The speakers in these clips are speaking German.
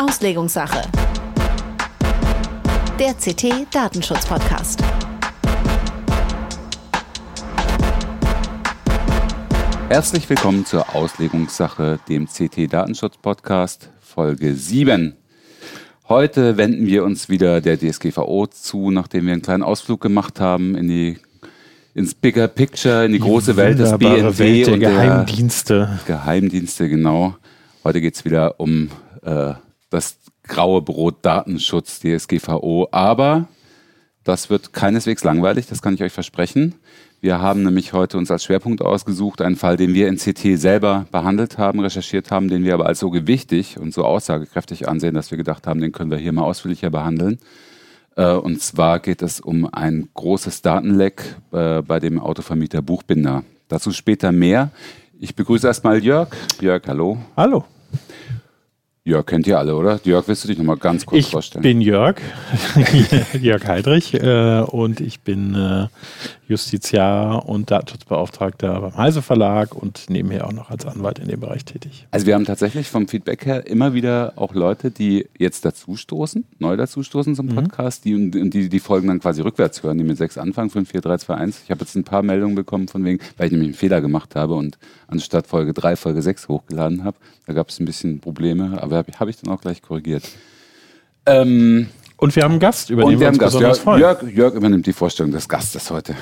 Auslegungssache. Der CT Datenschutz Podcast. Herzlich willkommen zur Auslegungssache, dem CT Datenschutz Podcast, Folge 7. Heute wenden wir uns wieder der DSGVO zu, nachdem wir einen kleinen Ausflug gemacht haben in die ins Bigger Picture, in die, die große Welt des BND Welt der und Geheimdienste. Der Geheimdienste, genau. Heute geht es wieder um äh, das graue Brot Datenschutz, DSGVO. Aber das wird keineswegs langweilig, das kann ich euch versprechen. Wir haben nämlich heute uns als Schwerpunkt ausgesucht, einen Fall, den wir in CT selber behandelt haben, recherchiert haben, den wir aber als so gewichtig und so aussagekräftig ansehen, dass wir gedacht haben, den können wir hier mal ausführlicher behandeln. Äh, und zwar geht es um ein großes Datenleck äh, bei dem Autovermieter Buchbinder. Dazu später mehr. Ich begrüße erstmal Jörg. Jörg, hallo. Hallo. Jörg kennt ihr alle, oder? Jörg, willst du dich nochmal ganz kurz ich vorstellen? Ich bin Jörg, Jörg Heidrich äh, und ich bin äh, Justiziar und Datenschutzbeauftragter beim Heise Verlag und nebenher auch noch als Anwalt in dem Bereich tätig. Also wir haben tatsächlich vom Feedback her immer wieder auch Leute, die jetzt dazustoßen, neu dazustoßen zum mhm. Podcast, mhm. die, die die Folgen dann quasi rückwärts hören, die mit 6 anfangen, 5, 4, 3, 2, 1. Ich habe jetzt ein paar Meldungen bekommen von wegen, weil ich nämlich einen Fehler gemacht habe und anstatt Folge 3, Folge 6 hochgeladen habe. Da gab es ein bisschen Probleme, aber habe hab ich dann auch gleich korrigiert. Ähm, und wir haben einen Gast, über den wir, wir uns Gast. besonders ja, freuen. Jörg, Jörg übernimmt die Vorstellung des Gastes heute.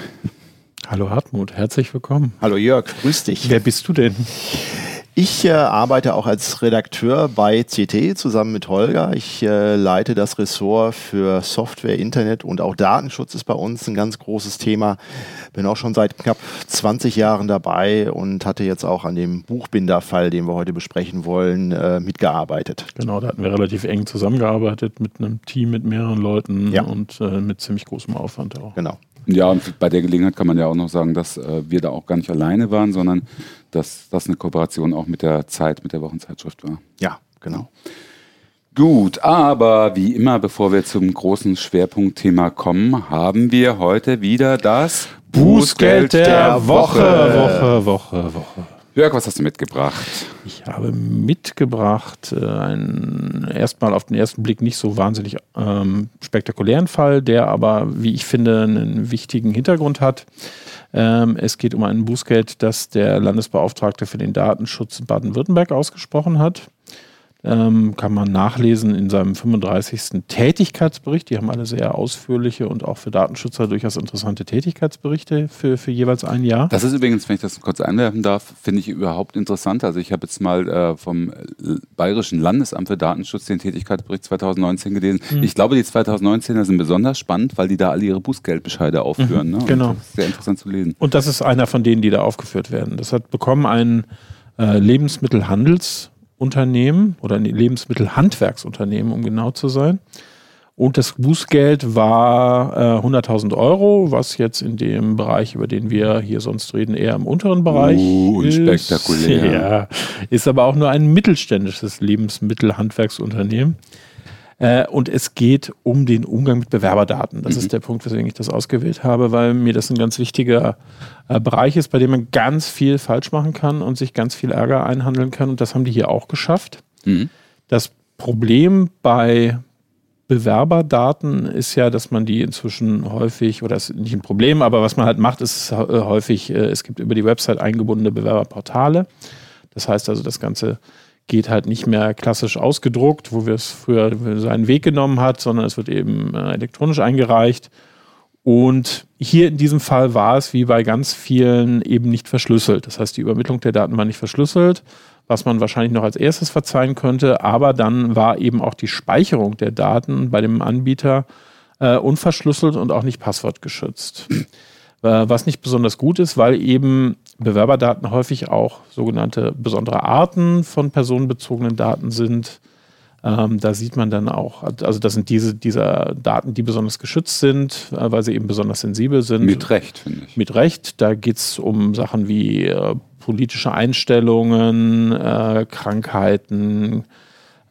Hallo Hartmut, herzlich willkommen. Hallo Jörg, grüß dich. Wer bist du denn? Ich äh, arbeite auch als Redakteur bei CT zusammen mit Holger. Ich äh, leite das Ressort für Software, Internet und auch Datenschutz ist bei uns ein ganz großes Thema. Bin auch schon seit knapp 20 Jahren dabei und hatte jetzt auch an dem Buchbinderfall, den wir heute besprechen wollen, äh, mitgearbeitet. Genau, da hatten wir relativ eng zusammengearbeitet mit einem Team mit mehreren Leuten ja. und äh, mit ziemlich großem Aufwand auch. Genau. Ja, und bei der Gelegenheit kann man ja auch noch sagen, dass äh, wir da auch gar nicht alleine waren, sondern dass das eine Kooperation auch mit der Zeit, mit der Wochenzeitschrift war. Ja, genau. Gut, aber wie immer, bevor wir zum großen Schwerpunktthema kommen, haben wir heute wieder das Bußgeld der Woche. Woche, Woche, Woche. Jörg, was hast du mitgebracht? Ich habe mitgebracht äh, einen erstmal auf den ersten Blick nicht so wahnsinnig ähm, spektakulären Fall, der aber, wie ich finde, einen wichtigen Hintergrund hat. Ähm, es geht um ein Bußgeld, das der Landesbeauftragte für den Datenschutz in Baden-Württemberg ausgesprochen hat. Ähm, kann man nachlesen in seinem 35. Tätigkeitsbericht. Die haben alle sehr ausführliche und auch für Datenschützer durchaus interessante Tätigkeitsberichte für, für jeweils ein Jahr. Das ist übrigens, wenn ich das kurz einwerfen darf, finde ich überhaupt interessant. Also ich habe jetzt mal äh, vom Bayerischen Landesamt für Datenschutz den Tätigkeitsbericht 2019 gelesen. Mhm. Ich glaube, die 2019er sind besonders spannend, weil die da alle ihre Bußgeldbescheide aufführen. Mhm, ne? Genau. Das ist sehr interessant zu lesen. Und das ist einer von denen, die da aufgeführt werden. Das hat bekommen ein äh, Lebensmittelhandels- Unternehmen oder ein Lebensmittelhandwerksunternehmen, um genau zu sein. Und das Bußgeld war äh, 100.000 Euro, was jetzt in dem Bereich, über den wir hier sonst reden, eher im unteren Bereich uh, ist. Spektakulär. Ja, ist aber auch nur ein mittelständisches Lebensmittelhandwerksunternehmen. Äh, und es geht um den Umgang mit Bewerberdaten. Das mhm. ist der Punkt, weswegen ich das ausgewählt habe, weil mir das ein ganz wichtiger äh, Bereich ist, bei dem man ganz viel falsch machen kann und sich ganz viel Ärger einhandeln kann. Und das haben die hier auch geschafft. Mhm. Das Problem bei Bewerberdaten ist ja, dass man die inzwischen häufig, oder das ist nicht ein Problem, aber was man halt macht, ist äh, häufig, äh, es gibt über die Website eingebundene Bewerberportale. Das heißt also, das Ganze geht halt nicht mehr klassisch ausgedruckt, wo wir es früher seinen Weg genommen hat, sondern es wird eben äh, elektronisch eingereicht. Und hier in diesem Fall war es wie bei ganz vielen eben nicht verschlüsselt. Das heißt, die Übermittlung der Daten war nicht verschlüsselt, was man wahrscheinlich noch als erstes verzeihen könnte. Aber dann war eben auch die Speicherung der Daten bei dem Anbieter äh, unverschlüsselt und auch nicht passwortgeschützt. Äh, was nicht besonders gut ist, weil eben Bewerberdaten häufig auch sogenannte besondere Arten von personenbezogenen Daten sind. Ähm, da sieht man dann auch, also das sind diese, diese Daten, die besonders geschützt sind, äh, weil sie eben besonders sensibel sind. Mit Recht, finde ich. Mit Recht. Da geht es um Sachen wie äh, politische Einstellungen, äh, Krankheiten,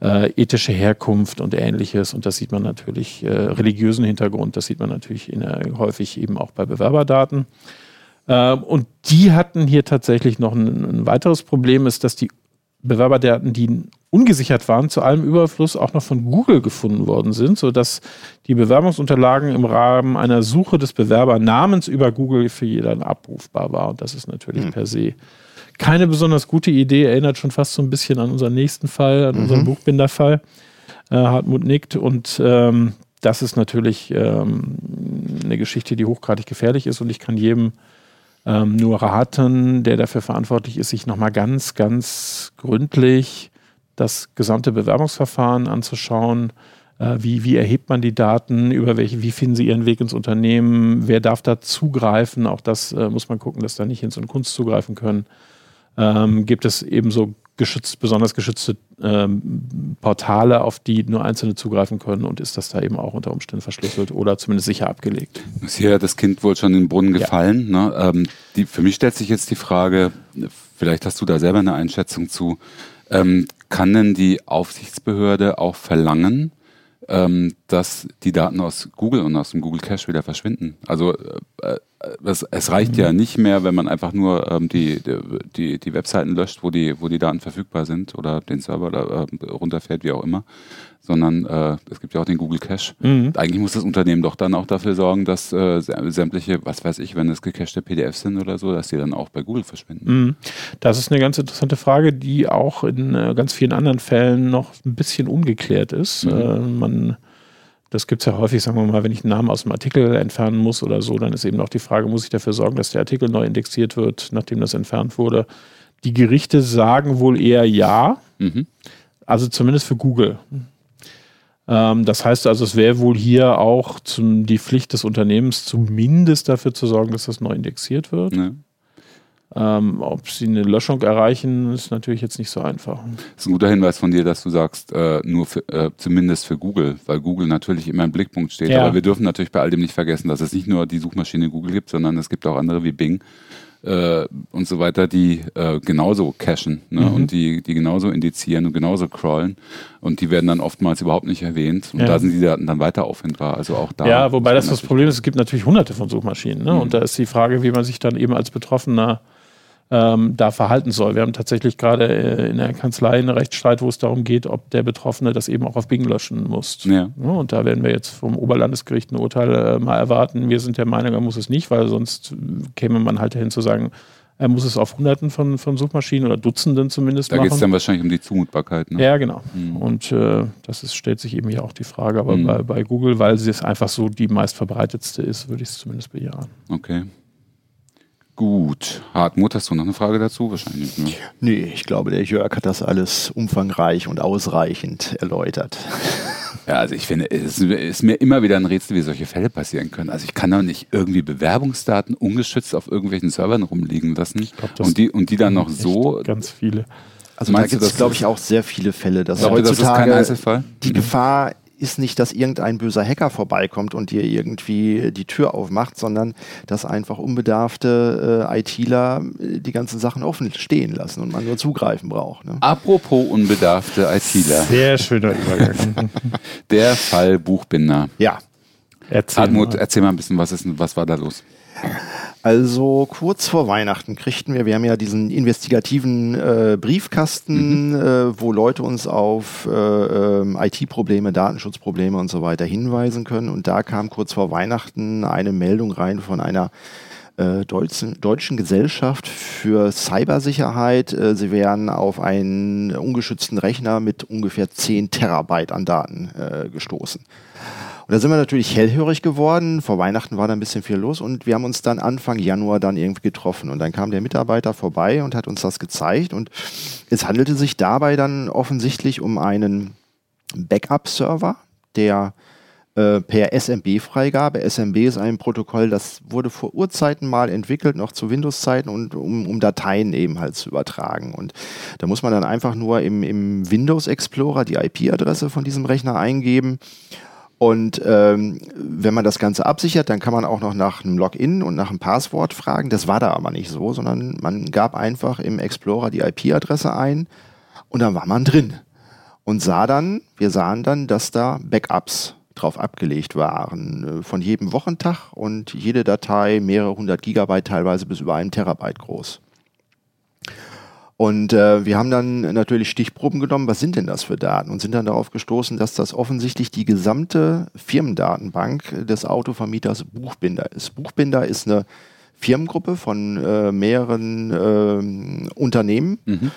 äh, ethische Herkunft und ähnliches. Und das sieht man natürlich, äh, religiösen Hintergrund, das sieht man natürlich in, häufig eben auch bei Bewerberdaten. Ähm, und die hatten hier tatsächlich noch ein, ein weiteres Problem, ist, dass die Bewerberdaten, die ungesichert waren, zu allem Überfluss auch noch von Google gefunden worden sind, sodass die Bewerbungsunterlagen im Rahmen einer Suche des Bewerbernamens über Google für jeden abrufbar war. Und das ist natürlich mhm. per se keine besonders gute Idee, erinnert schon fast so ein bisschen an unseren nächsten Fall, an mhm. unseren Buchbinderfall. Äh, Hartmut nickt und ähm, das ist natürlich ähm, eine Geschichte, die hochgradig gefährlich ist und ich kann jedem ähm, nur raten, der dafür verantwortlich ist, sich nochmal ganz, ganz gründlich das gesamte Bewerbungsverfahren anzuschauen. Äh, wie, wie erhebt man die Daten? Über welche, wie finden Sie Ihren Weg ins Unternehmen? Wer darf da zugreifen? Auch das äh, muss man gucken, dass da nicht Hinz und Kunst zugreifen können. Ähm, gibt es ebenso geschützt, besonders geschützte ähm, Portale, auf die nur Einzelne zugreifen können und ist das da eben auch unter Umständen verschlüsselt oder zumindest sicher abgelegt. Ist hier das Kind wohl schon in den Brunnen gefallen. Ja. Ne? Ähm, die, für mich stellt sich jetzt die Frage, vielleicht hast du da selber eine Einschätzung zu, ähm, kann denn die Aufsichtsbehörde auch verlangen, ähm, dass die Daten aus Google und aus dem Google Cache wieder verschwinden. Also äh, es, es, reicht mhm. ja nicht mehr, wenn man einfach nur ähm, die, die, die Webseiten löscht, wo die, wo die Daten verfügbar sind oder den Server da, äh, runterfährt, wie auch immer, sondern äh, es gibt ja auch den Google Cache. Mhm. Eigentlich muss das Unternehmen doch dann auch dafür sorgen, dass äh, sämtliche, was weiß ich, wenn es gecachte PDFs sind oder so, dass die dann auch bei Google verschwinden. Mhm. Das ist eine ganz interessante Frage, die auch in äh, ganz vielen anderen Fällen noch ein bisschen ungeklärt ist. Mhm. Äh, man das gibt es ja häufig, sagen wir mal, wenn ich einen Namen aus dem Artikel entfernen muss oder so, dann ist eben auch die Frage, muss ich dafür sorgen, dass der Artikel neu indexiert wird, nachdem das entfernt wurde. Die Gerichte sagen wohl eher ja, mhm. also zumindest für Google. Ähm, das heißt also, es wäre wohl hier auch zum, die Pflicht des Unternehmens, zumindest dafür zu sorgen, dass das neu indexiert wird. Ja. Ähm, ob sie eine Löschung erreichen, ist natürlich jetzt nicht so einfach. Das ist ein guter Hinweis von dir, dass du sagst, äh, nur für, äh, zumindest für Google, weil Google natürlich immer im Blickpunkt steht. Ja. Aber wir dürfen natürlich bei all dem nicht vergessen, dass es nicht nur die Suchmaschine Google gibt, sondern es gibt auch andere wie Bing äh, und so weiter, die äh, genauso cachen ne? Mhm. und die, die genauso indizieren und genauso crawlen. Und die werden dann oftmals überhaupt nicht erwähnt. Und ja. da sind die Daten dann weiter auffindbar. Also auch da. Ja, wobei das das Problem ist, es gibt natürlich hunderte von Suchmaschinen. Ne? Mhm. Und da ist die Frage, wie man sich dann eben als Betroffener ähm, da verhalten soll. Wir haben tatsächlich gerade äh, in der Kanzlei einen Rechtsstreit, wo es darum geht, ob der Betroffene das eben auch auf Bing löschen muss. Ja. Ja, und da werden wir jetzt vom Oberlandesgericht ein Urteil äh, mal erwarten. Wir sind der Meinung, er muss es nicht, weil sonst käme man halt dahin zu sagen, er muss es auf Hunderten von, von Suchmaschinen oder Dutzenden zumindest da machen. Da geht es dann wahrscheinlich um die Zumutbarkeit. Ne? Ja, genau. Mhm. Und äh, das ist, stellt sich eben hier auch die Frage. Aber mhm. bei, bei Google, weil sie es einfach so die meistverbreitetste ist, würde ich es zumindest bejahen. Okay. Gut. Hartmut, hast du noch eine Frage dazu? Wahrscheinlich. Ne? Nee, ich glaube, der Jörg hat das alles umfangreich und ausreichend erläutert. Ja, also ich finde, es ist mir immer wieder ein Rätsel, wie solche Fälle passieren können. Also ich kann doch nicht irgendwie Bewerbungsdaten ungeschützt auf irgendwelchen Servern rumliegen lassen glaub, und, die, und die dann noch so. Ganz viele. Also Meinst da gibt es, glaube ich, auch sehr viele Fälle. Dass ja, heutzutage das ist kein Einzelfall? Die mhm. Gefahr ist nicht, dass irgendein böser Hacker vorbeikommt und dir irgendwie die Tür aufmacht, sondern dass einfach unbedarfte äh, ITler äh, die ganzen Sachen offen stehen lassen und man nur zugreifen braucht. Ne? Apropos unbedarfte ITler. Sehr schöner Übergang. Der Fall Buchbinder. Ja. Erzähl Hartmut, mal. erzähl mal ein bisschen, was, ist, was war da los? Also kurz vor Weihnachten kriegten wir, wir haben ja diesen investigativen äh, Briefkasten, mhm. äh, wo Leute uns auf äh, ähm, IT-Probleme, Datenschutzprobleme und so weiter hinweisen können. Und da kam kurz vor Weihnachten eine Meldung rein von einer äh, deutschen, deutschen Gesellschaft für Cybersicherheit. Äh, sie wären auf einen ungeschützten Rechner mit ungefähr 10 Terabyte an Daten äh, gestoßen. Und da sind wir natürlich hellhörig geworden. Vor Weihnachten war da ein bisschen viel los und wir haben uns dann Anfang Januar dann irgendwie getroffen. Und dann kam der Mitarbeiter vorbei und hat uns das gezeigt. Und es handelte sich dabei dann offensichtlich um einen Backup-Server, der äh, per SMB-Freigabe. SMB ist ein Protokoll, das wurde vor Urzeiten mal entwickelt, noch zu Windows-Zeiten und um, um, Dateien eben halt zu übertragen. Und da muss man dann einfach nur im, im Windows Explorer die IP-Adresse von diesem Rechner eingeben und ähm, wenn man das Ganze absichert, dann kann man auch noch nach einem Login und nach einem Passwort fragen. Das war da aber nicht so, sondern man gab einfach im Explorer die IP-Adresse ein und dann war man drin. Und sah dann, wir sahen dann, dass da Backups drauf abgelegt waren. Äh, von jedem Wochentag und jede Datei mehrere hundert Gigabyte, teilweise bis über einen Terabyte groß. Und äh, wir haben dann natürlich Stichproben genommen, was sind denn das für Daten? Und sind dann darauf gestoßen, dass das offensichtlich die gesamte Firmendatenbank des Autovermieters Buchbinder ist. Buchbinder ist eine Firmengruppe von äh, mehreren äh, Unternehmen. Mhm.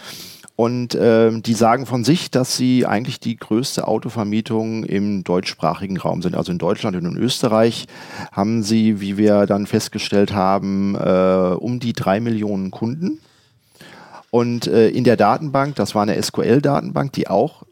Und äh, die sagen von sich, dass sie eigentlich die größte Autovermietung im deutschsprachigen Raum sind. Also in Deutschland und in Österreich haben sie, wie wir dann festgestellt haben, äh, um die drei Millionen Kunden. Und äh, in der Datenbank, das war eine SQL-Datenbank, die auch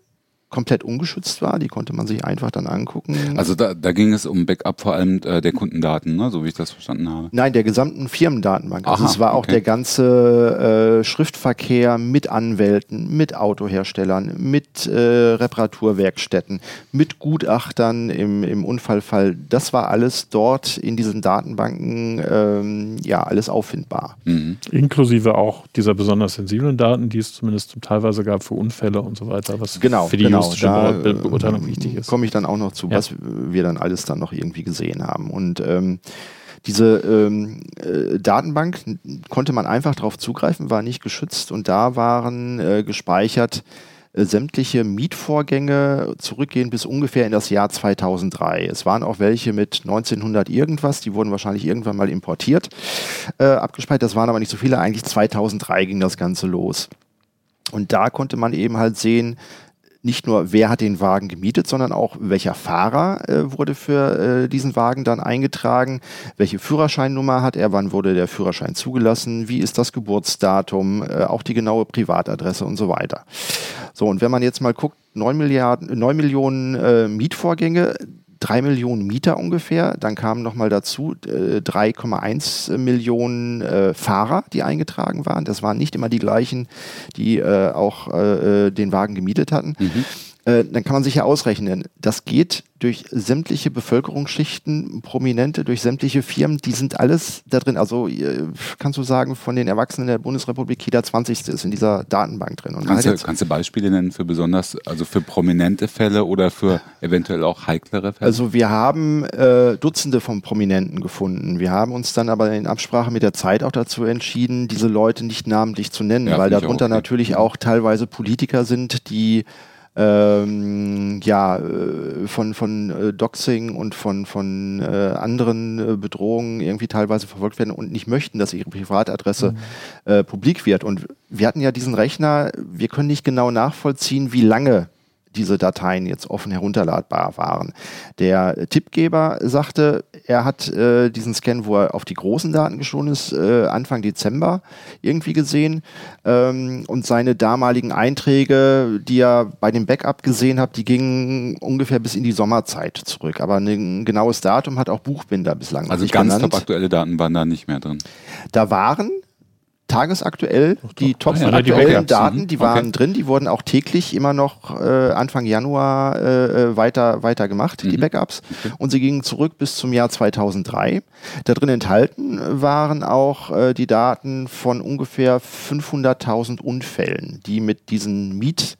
komplett ungeschützt war. Die konnte man sich einfach dann angucken. Also da, da ging es um Backup vor allem äh, der Kundendaten, ne? so wie ich das verstanden habe. Nein, der gesamten Firmendatenbank. Also Aha, es war auch okay. der ganze äh, Schriftverkehr mit Anwälten, mit Autoherstellern, mit äh, Reparaturwerkstätten, mit Gutachtern im, im Unfallfall. Das war alles dort in diesen Datenbanken ähm, ja alles auffindbar. Mhm. Inklusive auch dieser besonders sensiblen Daten, die es zumindest teilweise gab für Unfälle und so weiter. Was genau, für die genau genau, da, Be Beurteilung wichtig ist. Komme ich dann auch noch zu, ja. was wir dann alles dann noch irgendwie gesehen haben. Und ähm, diese ähm, äh, Datenbank konnte man einfach darauf zugreifen, war nicht geschützt und da waren äh, gespeichert äh, sämtliche Mietvorgänge zurückgehen bis ungefähr in das Jahr 2003. Es waren auch welche mit 1900 irgendwas, die wurden wahrscheinlich irgendwann mal importiert, äh, abgespeichert. Das waren aber nicht so viele. Eigentlich 2003 ging das Ganze los. Und da konnte man eben halt sehen, nicht nur, wer hat den Wagen gemietet, sondern auch, welcher Fahrer äh, wurde für äh, diesen Wagen dann eingetragen, welche Führerscheinnummer hat er, wann wurde der Führerschein zugelassen, wie ist das Geburtsdatum, äh, auch die genaue Privatadresse und so weiter. So, und wenn man jetzt mal guckt, 9, Milliarden, 9 Millionen äh, Mietvorgänge, drei Millionen Mieter ungefähr. Dann kamen nochmal dazu äh, 3,1 Millionen äh, Fahrer, die eingetragen waren. Das waren nicht immer die gleichen, die äh, auch äh, äh, den Wagen gemietet hatten. Mhm. Äh, dann kann man sich ja ausrechnen, das geht durch sämtliche Bevölkerungsschichten, Prominente, durch sämtliche Firmen, die sind alles da drin. Also kannst du sagen, von den Erwachsenen der Bundesrepublik jeder 20. ist in dieser Datenbank drin. Und kannst, du, kannst du Beispiele nennen für besonders, also für prominente Fälle oder für eventuell auch heiklere Fälle? Also wir haben äh, Dutzende von Prominenten gefunden. Wir haben uns dann aber in Absprache mit der Zeit auch dazu entschieden, diese Leute nicht namentlich zu nennen, ja, weil darunter auch, natürlich auch teilweise Politiker sind, die ähm, ja, äh, von, von äh, Doxing und von, von äh, anderen äh, Bedrohungen irgendwie teilweise verfolgt werden und nicht möchten, dass ihre Privatadresse mhm. äh, publik wird. Und wir hatten ja diesen Rechner, wir können nicht genau nachvollziehen, wie lange diese Dateien jetzt offen herunterladbar waren. Der Tippgeber sagte, er hat äh, diesen Scan, wo er auf die großen Daten geschoren ist, äh, Anfang Dezember irgendwie gesehen ähm, und seine damaligen Einträge, die er bei dem Backup gesehen hat, die gingen ungefähr bis in die Sommerzeit zurück. Aber ein genaues Datum hat auch Buchbinder bislang also nicht ganz genannt. aktuelle Daten waren da nicht mehr drin. Da waren tagesaktuell die top ah, ja, aktuellen die Daten, die waren okay. drin, die wurden auch täglich immer noch äh, Anfang Januar äh, äh, weiter, weiter gemacht, mhm. die Backups. Okay. Und sie gingen zurück bis zum Jahr 2003. Da drin enthalten waren auch äh, die Daten von ungefähr 500.000 Unfällen, die mit diesen Miet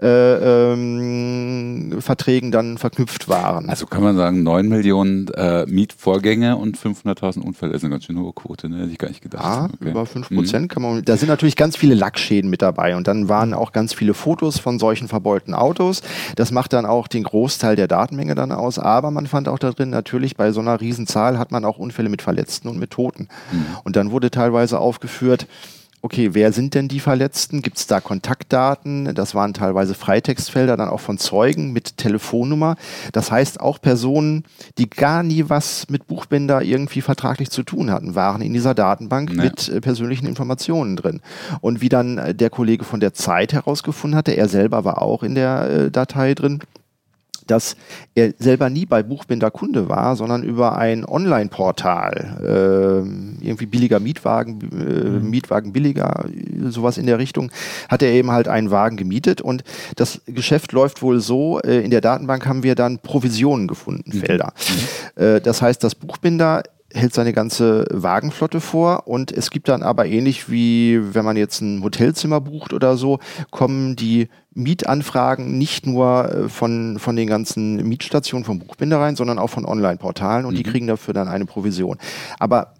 äh, ähm, Verträgen dann verknüpft waren. Also kann man sagen, 9 Millionen äh, Mietvorgänge und 500.000 Unfälle ist eine ganz schön hohe Quote, ne? hätte ich gar nicht gedacht. Ja, okay. über 5 Prozent mhm. kann man, da sind natürlich ganz viele Lackschäden mit dabei und dann waren auch ganz viele Fotos von solchen verbeulten Autos. Das macht dann auch den Großteil der Datenmenge dann aus, aber man fand auch da drin natürlich bei so einer Riesenzahl hat man auch Unfälle mit Verletzten und mit Toten. Mhm. Und dann wurde teilweise aufgeführt, okay, wer sind denn die Verletzten? Gibt es da Kontaktdaten? Das waren teilweise Freitextfelder, dann auch von Zeugen mit Telefonnummer. Das heißt, auch Personen, die gar nie was mit Buchbinder irgendwie vertraglich zu tun hatten, waren in dieser Datenbank nee. mit äh, persönlichen Informationen drin. Und wie dann äh, der Kollege von der Zeit herausgefunden hatte, er selber war auch in der äh, Datei drin, dass er selber nie bei Buchbinder Kunde war, sondern über ein Online-Portal, äh, irgendwie billiger Mietwagen, äh, mhm. Mietwagen billiger, sowas in der Richtung, hat er eben halt einen Wagen gemietet und das Geschäft läuft wohl so, äh, in der Datenbank haben wir dann Provisionen gefunden, mhm. Felder. Mhm. Äh, das heißt, das Buchbinder hält seine ganze Wagenflotte vor und es gibt dann aber ähnlich wie wenn man jetzt ein Hotelzimmer bucht oder so, kommen die Mietanfragen nicht nur äh, von, von den ganzen Mietstationen vom Buchbinder rein, sondern auch von Online-Portalen und mhm. die kriegen dafür dann eine Provision. Aber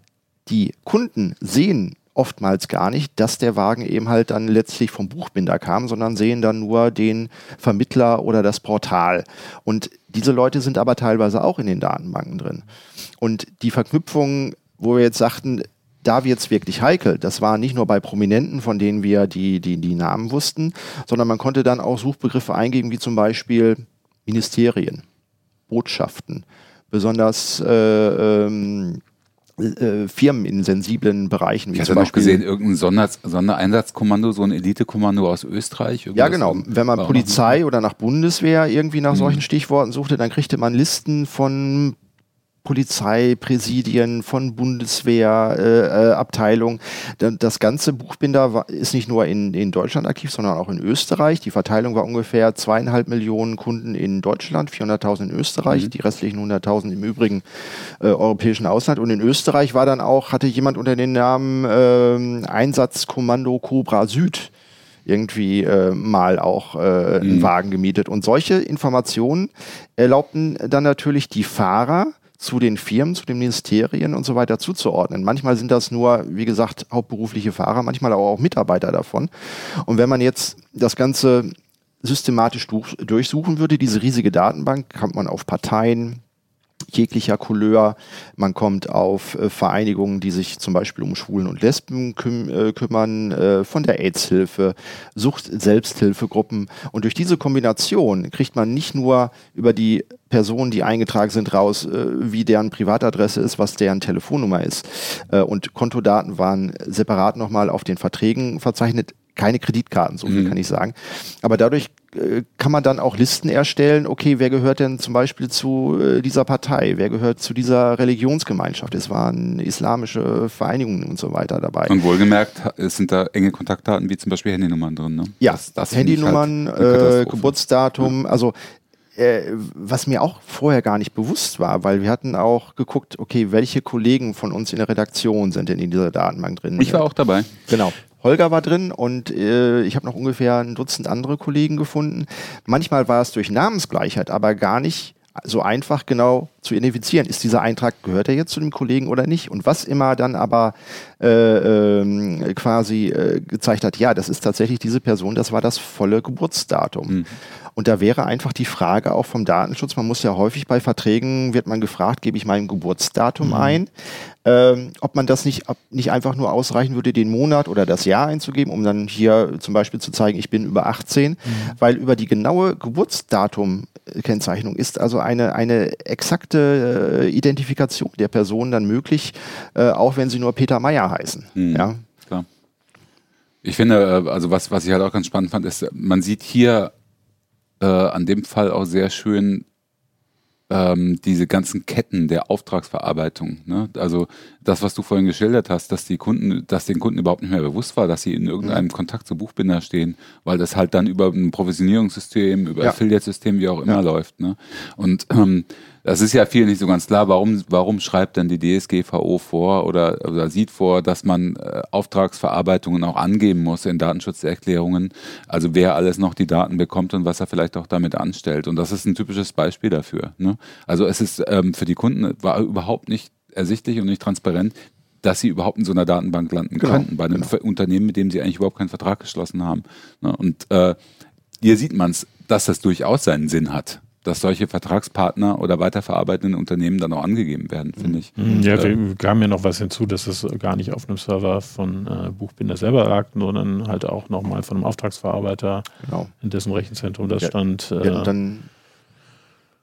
die Kunden sehen oftmals gar nicht, dass der Wagen eben halt dann letztlich vom Buchbinder kam, sondern sehen dann nur den Vermittler oder das Portal. Und diese Leute sind aber teilweise auch in den Datenbanken drin. Und die Verknüpfung, wo wir jetzt sagten, da wird es wirklich heikel. Das war nicht nur bei Prominenten, von denen wir die, die, die Namen wussten, sondern man konnte dann auch Suchbegriffe eingeben, wie zum Beispiel Ministerien, Botschaften, besonders äh, ähm, äh, Firmen in sensiblen Bereichen. Wie ich habe noch gesehen, irgendein Sonder Sondereinsatzkommando, so ein Elitekommando aus Österreich. Ja, genau. Wenn man Polizei oder nach Bundeswehr irgendwie nach mhm. solchen Stichworten suchte, dann kriegte man Listen von Polizeipräsidien, von Bundeswehrabteilungen. Äh, äh das ganze Buchbinder war, ist nicht nur in, in Deutschland aktiv, sondern auch in Österreich. Die Verteilung war ungefähr zweieinhalb Millionen Kunden in Deutschland, 400.000 in Österreich, mhm. die restlichen 100.000 im übrigen äh, europäischen Ausland. Und in Österreich war dann auch, hatte jemand unter den Namen äh, Einsatzkommando Cobra Süd irgendwie äh, mal auch äh, einen mhm. Wagen gemietet. Und solche Informationen erlaubten dann natürlich die Fahrer, zu den Firmen, zu den Ministerien und so weiter zuzuordnen. Manchmal sind das nur, wie gesagt, hauptberufliche Fahrer, manchmal aber auch Mitarbeiter davon. Und wenn man jetzt das Ganze systematisch durchsuchen würde, diese riesige Datenbank, kommt man auf Parteien, jeglicher Couleur. Man kommt auf äh, Vereinigungen, die sich zum Beispiel um Schwulen und Lesben küm äh, kümmern, äh, von der AIDS-Hilfe, Sucht-Selbsthilfegruppen. Und durch diese Kombination kriegt man nicht nur über die Personen, die eingetragen sind, raus, wie deren Privatadresse ist, was deren Telefonnummer ist. Und Kontodaten waren separat nochmal auf den Verträgen verzeichnet. Keine Kreditkarten, so viel mhm. kann ich sagen. Aber dadurch kann man dann auch Listen erstellen, okay, wer gehört denn zum Beispiel zu äh, dieser Partei, wer gehört zu dieser Religionsgemeinschaft, es waren islamische Vereinigungen und so weiter dabei. Und wohlgemerkt, es sind da enge Kontaktdaten wie zum Beispiel Handynummern drin, ne? Ja, das, das Handynummern, halt äh, Geburtsdatum, ja. also äh, was mir auch vorher gar nicht bewusst war, weil wir hatten auch geguckt, okay, welche Kollegen von uns in der Redaktion sind denn in dieser Datenbank drin? Ich war auch dabei. Genau. Holger war drin und äh, ich habe noch ungefähr ein Dutzend andere Kollegen gefunden. Manchmal war es durch Namensgleichheit, aber gar nicht so einfach genau zu identifizieren. Ist dieser Eintrag, gehört er jetzt zu dem Kollegen oder nicht? Und was immer dann aber äh, äh, quasi äh, gezeigt hat, ja, das ist tatsächlich diese Person, das war das volle Geburtsdatum. Mhm. Und da wäre einfach die Frage auch vom Datenschutz, man muss ja häufig bei Verträgen, wird man gefragt, gebe ich mein Geburtsdatum mhm. ein, ähm, ob man das nicht, ob nicht einfach nur ausreichen würde, den Monat oder das Jahr einzugeben, um dann hier zum Beispiel zu zeigen, ich bin über 18, mhm. weil über die genaue Geburtsdatum-Kennzeichnung ist also eine, eine exakte äh, Identifikation der Person dann möglich, äh, auch wenn sie nur Peter Meyer heißen. Mhm. Ja. Klar. Ich finde, äh, also was, was ich halt auch ganz spannend fand, ist, man sieht hier äh, an dem Fall auch sehr schön ähm, diese ganzen Ketten der Auftragsverarbeitung. Ne? Also das, was du vorhin geschildert hast, dass die Kunden, dass den Kunden überhaupt nicht mehr bewusst war, dass sie in irgendeinem mhm. Kontakt zu Buchbinder stehen, weil das halt dann über ein Provisionierungssystem, über ja. Affiliate-System, wie auch immer ja. läuft. Ne? Und ähm, das ist ja viel nicht so ganz klar. Warum, warum schreibt denn die DSGVO vor oder, oder sieht vor, dass man äh, Auftragsverarbeitungen auch angeben muss in Datenschutzerklärungen? Also wer alles noch die Daten bekommt und was er vielleicht auch damit anstellt. Und das ist ein typisches Beispiel dafür. Ne? Also es ist ähm, für die Kunden war überhaupt nicht ersichtlich und nicht transparent, dass sie überhaupt in so einer Datenbank landen genau, könnten, bei einem genau. Unternehmen, mit dem sie eigentlich überhaupt keinen Vertrag geschlossen haben. Ne? Und äh, hier sieht man es, dass das durchaus seinen Sinn hat dass solche Vertragspartner oder weiterverarbeitenden Unternehmen dann auch angegeben werden, finde ich. Mhm. Ja, wir kamen ja noch was hinzu, dass es gar nicht auf einem Server von äh, Buchbinder selber lag, sondern halt auch nochmal von einem Auftragsverarbeiter, genau. in dessen Rechenzentrum das ja, stand. Äh, ja, dann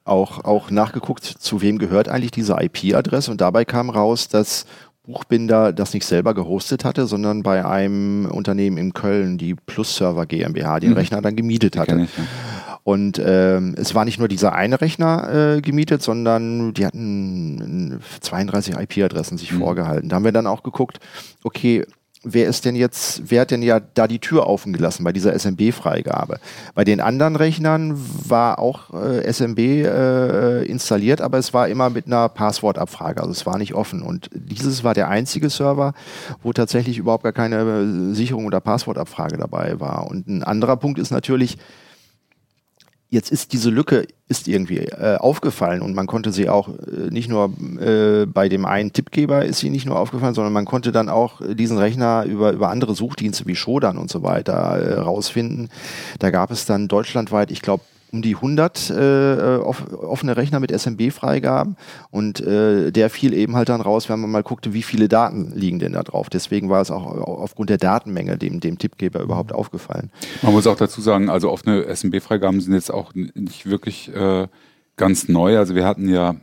auch, auch nachgeguckt, zu wem gehört eigentlich diese IP-Adresse und dabei kam raus, dass Buchbinder das nicht selber gehostet hatte, sondern bei einem Unternehmen in Köln, die Plus Server GmbH, den mhm. Rechner dann gemietet hatte. Ich, ja. Und ähm, es war nicht nur dieser eine Rechner äh, gemietet, sondern die hatten 32 IP-Adressen sich mhm. vorgehalten. Da haben wir dann auch geguckt, okay, wer ist denn jetzt, wer hat denn ja da die Tür offen gelassen bei dieser SMB-Freigabe? Bei den anderen Rechnern war auch äh, SMB äh, installiert, aber es war immer mit einer Passwortabfrage, also es war nicht offen. Und dieses war der einzige Server, wo tatsächlich überhaupt gar keine Sicherung oder Passwortabfrage dabei war. Und ein anderer Punkt ist natürlich, Jetzt ist diese Lücke ist irgendwie äh, aufgefallen und man konnte sie auch äh, nicht nur äh, bei dem einen Tippgeber ist sie nicht nur aufgefallen, sondern man konnte dann auch diesen Rechner über, über andere Suchdienste wie Shodan und so weiter äh, rausfinden. Da gab es dann deutschlandweit, ich glaube, um die 100 äh, offene Rechner mit SMB-Freigaben und äh, der fiel eben halt dann raus, wenn man mal guckte, wie viele Daten liegen denn da drauf. Deswegen war es auch aufgrund der Datenmenge dem, dem Tippgeber überhaupt aufgefallen. Man muss auch dazu sagen, also offene SMB-Freigaben sind jetzt auch nicht wirklich äh, ganz neu. Also wir hatten ja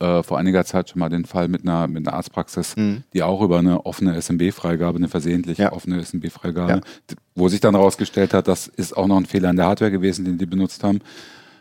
äh, vor einiger Zeit schon mal den Fall mit einer, mit einer Arztpraxis, mhm. die auch über eine offene SMB-Freigabe, eine versehentlich ja. offene SMB-Freigabe, ja. wo sich dann herausgestellt hat, das ist auch noch ein Fehler in der Hardware gewesen, den die benutzt haben.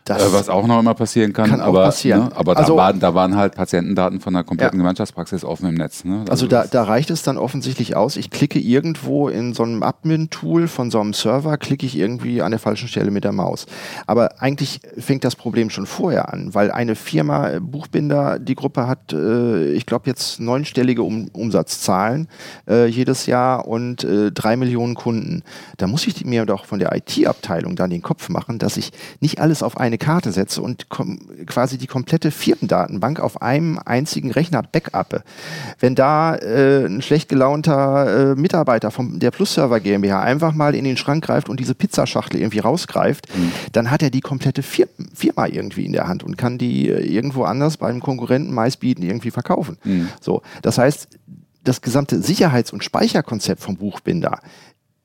Das äh, was auch noch immer passieren kann. kann aber passieren. Ne, aber also, da, waren, da waren halt Patientendaten von der kompletten ja. Gemeinschaftspraxis offen im Netz. Ne? Also, also da, da reicht es dann offensichtlich aus. Ich klicke irgendwo in so einem Admin-Tool von so einem Server, klicke ich irgendwie an der falschen Stelle mit der Maus. Aber eigentlich fängt das Problem schon vorher an, weil eine Firma, äh, Buchbinder, die Gruppe hat, äh, ich glaube, jetzt neunstellige um Umsatzzahlen äh, jedes Jahr und äh, drei Millionen Kunden. Da muss ich mir doch von der IT-Abteilung dann den Kopf machen, dass ich nicht alles auf eine eine Karte setze und quasi die komplette Firmendatenbank auf einem einzigen Rechner backuppe, wenn da äh, ein schlecht gelaunter äh, Mitarbeiter von der Plus-Server GmbH einfach mal in den Schrank greift und diese Pizzaschachtel irgendwie rausgreift, mhm. dann hat er die komplette Fir Firma irgendwie in der Hand und kann die äh, irgendwo anders beim Konkurrenten meistbieten irgendwie verkaufen. Mhm. So, das heißt, das gesamte Sicherheits- und Speicherkonzept vom Buchbinder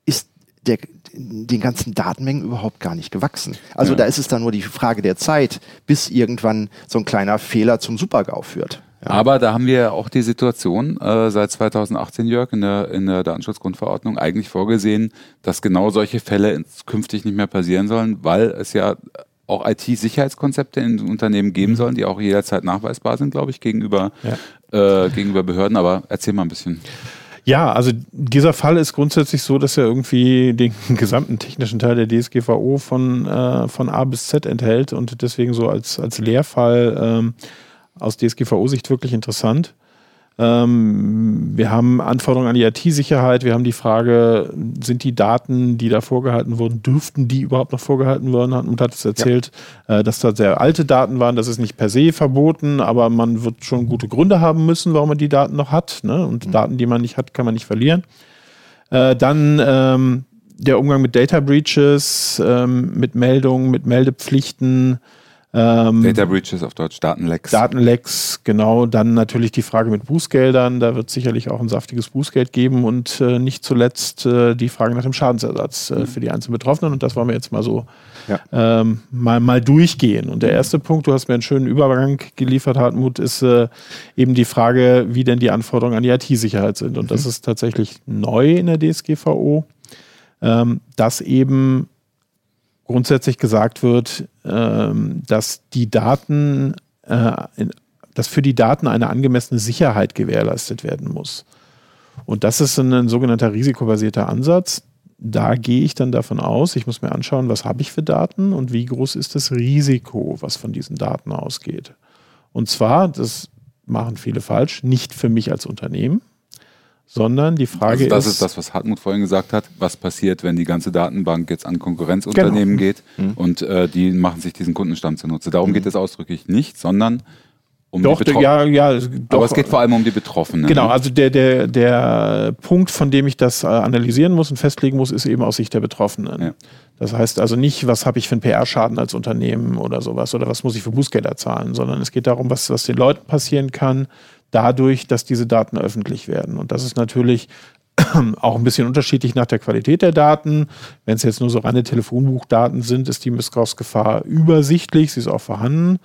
ist der, den ganzen Datenmengen überhaupt gar nicht gewachsen. Also ja. da ist es dann nur die Frage der Zeit, bis irgendwann so ein kleiner Fehler zum Supergau führt. Ja. Aber da haben wir auch die Situation äh, seit 2018, Jörg, in der, in der Datenschutzgrundverordnung eigentlich vorgesehen, dass genau solche Fälle künftig nicht mehr passieren sollen, weil es ja auch IT-Sicherheitskonzepte in Unternehmen geben mhm. sollen, die auch jederzeit nachweisbar sind, glaube ich, gegenüber, ja. äh, gegenüber Behörden. Aber erzähl mal ein bisschen. Ja, also dieser Fall ist grundsätzlich so, dass er irgendwie den gesamten technischen Teil der DSGVO von, äh, von A bis Z enthält und deswegen so als, als Lehrfall ähm, aus DSGVO-Sicht wirklich interessant. Ähm, wir haben Anforderungen an die IT-Sicherheit. Wir haben die Frage, sind die Daten, die da vorgehalten wurden, dürften die überhaupt noch vorgehalten werden? Und hat es erzählt, ja. äh, dass da sehr alte Daten waren. Das ist nicht per se verboten, aber man wird schon gute Gründe haben müssen, warum man die Daten noch hat. Ne? Und mhm. Daten, die man nicht hat, kann man nicht verlieren. Äh, dann ähm, der Umgang mit Data Breaches, ähm, mit Meldungen, mit Meldepflichten. Ähm, Data Breaches auf Deutsch, Datenlecks. Datenlecks, genau. Dann natürlich die Frage mit Bußgeldern. Da wird sicherlich auch ein saftiges Bußgeld geben und äh, nicht zuletzt äh, die Frage nach dem Schadensersatz äh, mhm. für die einzelnen Betroffenen. Und das wollen wir jetzt mal so ja. ähm, mal, mal durchgehen. Und der erste Punkt, du hast mir einen schönen Übergang geliefert, Hartmut, ist äh, eben die Frage, wie denn die Anforderungen an die IT-Sicherheit sind. Und mhm. das ist tatsächlich neu in der DSGVO, ähm, dass eben grundsätzlich gesagt wird, ähm, dass die Daten, äh, dass für die Daten eine angemessene Sicherheit gewährleistet werden muss. Und das ist ein, ein sogenannter risikobasierter Ansatz. Da gehe ich dann davon aus, ich muss mir anschauen, was habe ich für Daten und wie groß ist das Risiko, was von diesen Daten ausgeht. Und zwar, das machen viele falsch, nicht für mich als Unternehmen, sondern die Frage also das ist, ist das, was Hartmut vorhin gesagt hat. Was passiert, wenn die ganze Datenbank jetzt an Konkurrenzunternehmen genau. geht mhm. und äh, die machen sich diesen Kundenstamm zunutze? Darum mhm. geht es ausdrücklich nicht, sondern um doch, die ja, ja, doch. Aber es geht vor allem um die Betroffenen. Genau, ne? also der, der, der Punkt, von dem ich das äh, analysieren muss und festlegen muss, ist eben aus Sicht der Betroffenen. Ja. Das heißt also nicht, was habe ich für einen PR-Schaden als Unternehmen oder sowas oder was muss ich für Bußgelder zahlen, sondern es geht darum, was, was den Leuten passieren kann, dadurch, dass diese Daten öffentlich werden. Und das ist natürlich auch ein bisschen unterschiedlich nach der Qualität der Daten. Wenn es jetzt nur so reine Telefonbuchdaten sind, ist die Missbrauchsgefahr übersichtlich, sie ist auch vorhanden.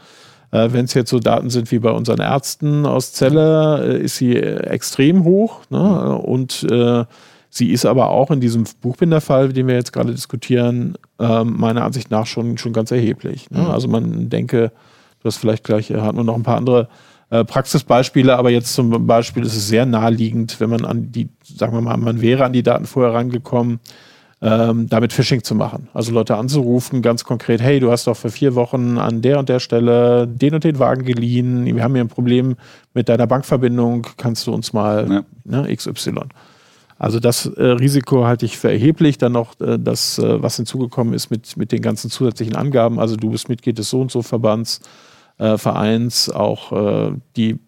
Äh, Wenn es jetzt so Daten sind wie bei unseren Ärzten aus Celle, äh, ist sie äh, extrem hoch. Ne? Und äh, sie ist aber auch in diesem Buchbinderfall, den wir jetzt gerade diskutieren, äh, meiner Ansicht nach schon, schon ganz erheblich. Ne? Mhm. Also man denke, du hast vielleicht gleich, hat man noch ein paar andere äh, Praxisbeispiele, aber jetzt zum Beispiel ist es sehr naheliegend, wenn man an die, sagen wir mal, man wäre an die Daten vorher rangekommen, ähm, damit Phishing zu machen. Also Leute anzurufen, ganz konkret, hey, du hast doch vor vier Wochen an der und der Stelle den und den Wagen geliehen, wir haben hier ein Problem mit deiner Bankverbindung, kannst du uns mal ja. ne, XY. Also das äh, Risiko halte ich für erheblich. Dann noch äh, das, äh, was hinzugekommen ist mit, mit den ganzen zusätzlichen Angaben. Also du bist Mitglied des so und so Verbands, äh, Vereins, auch äh, die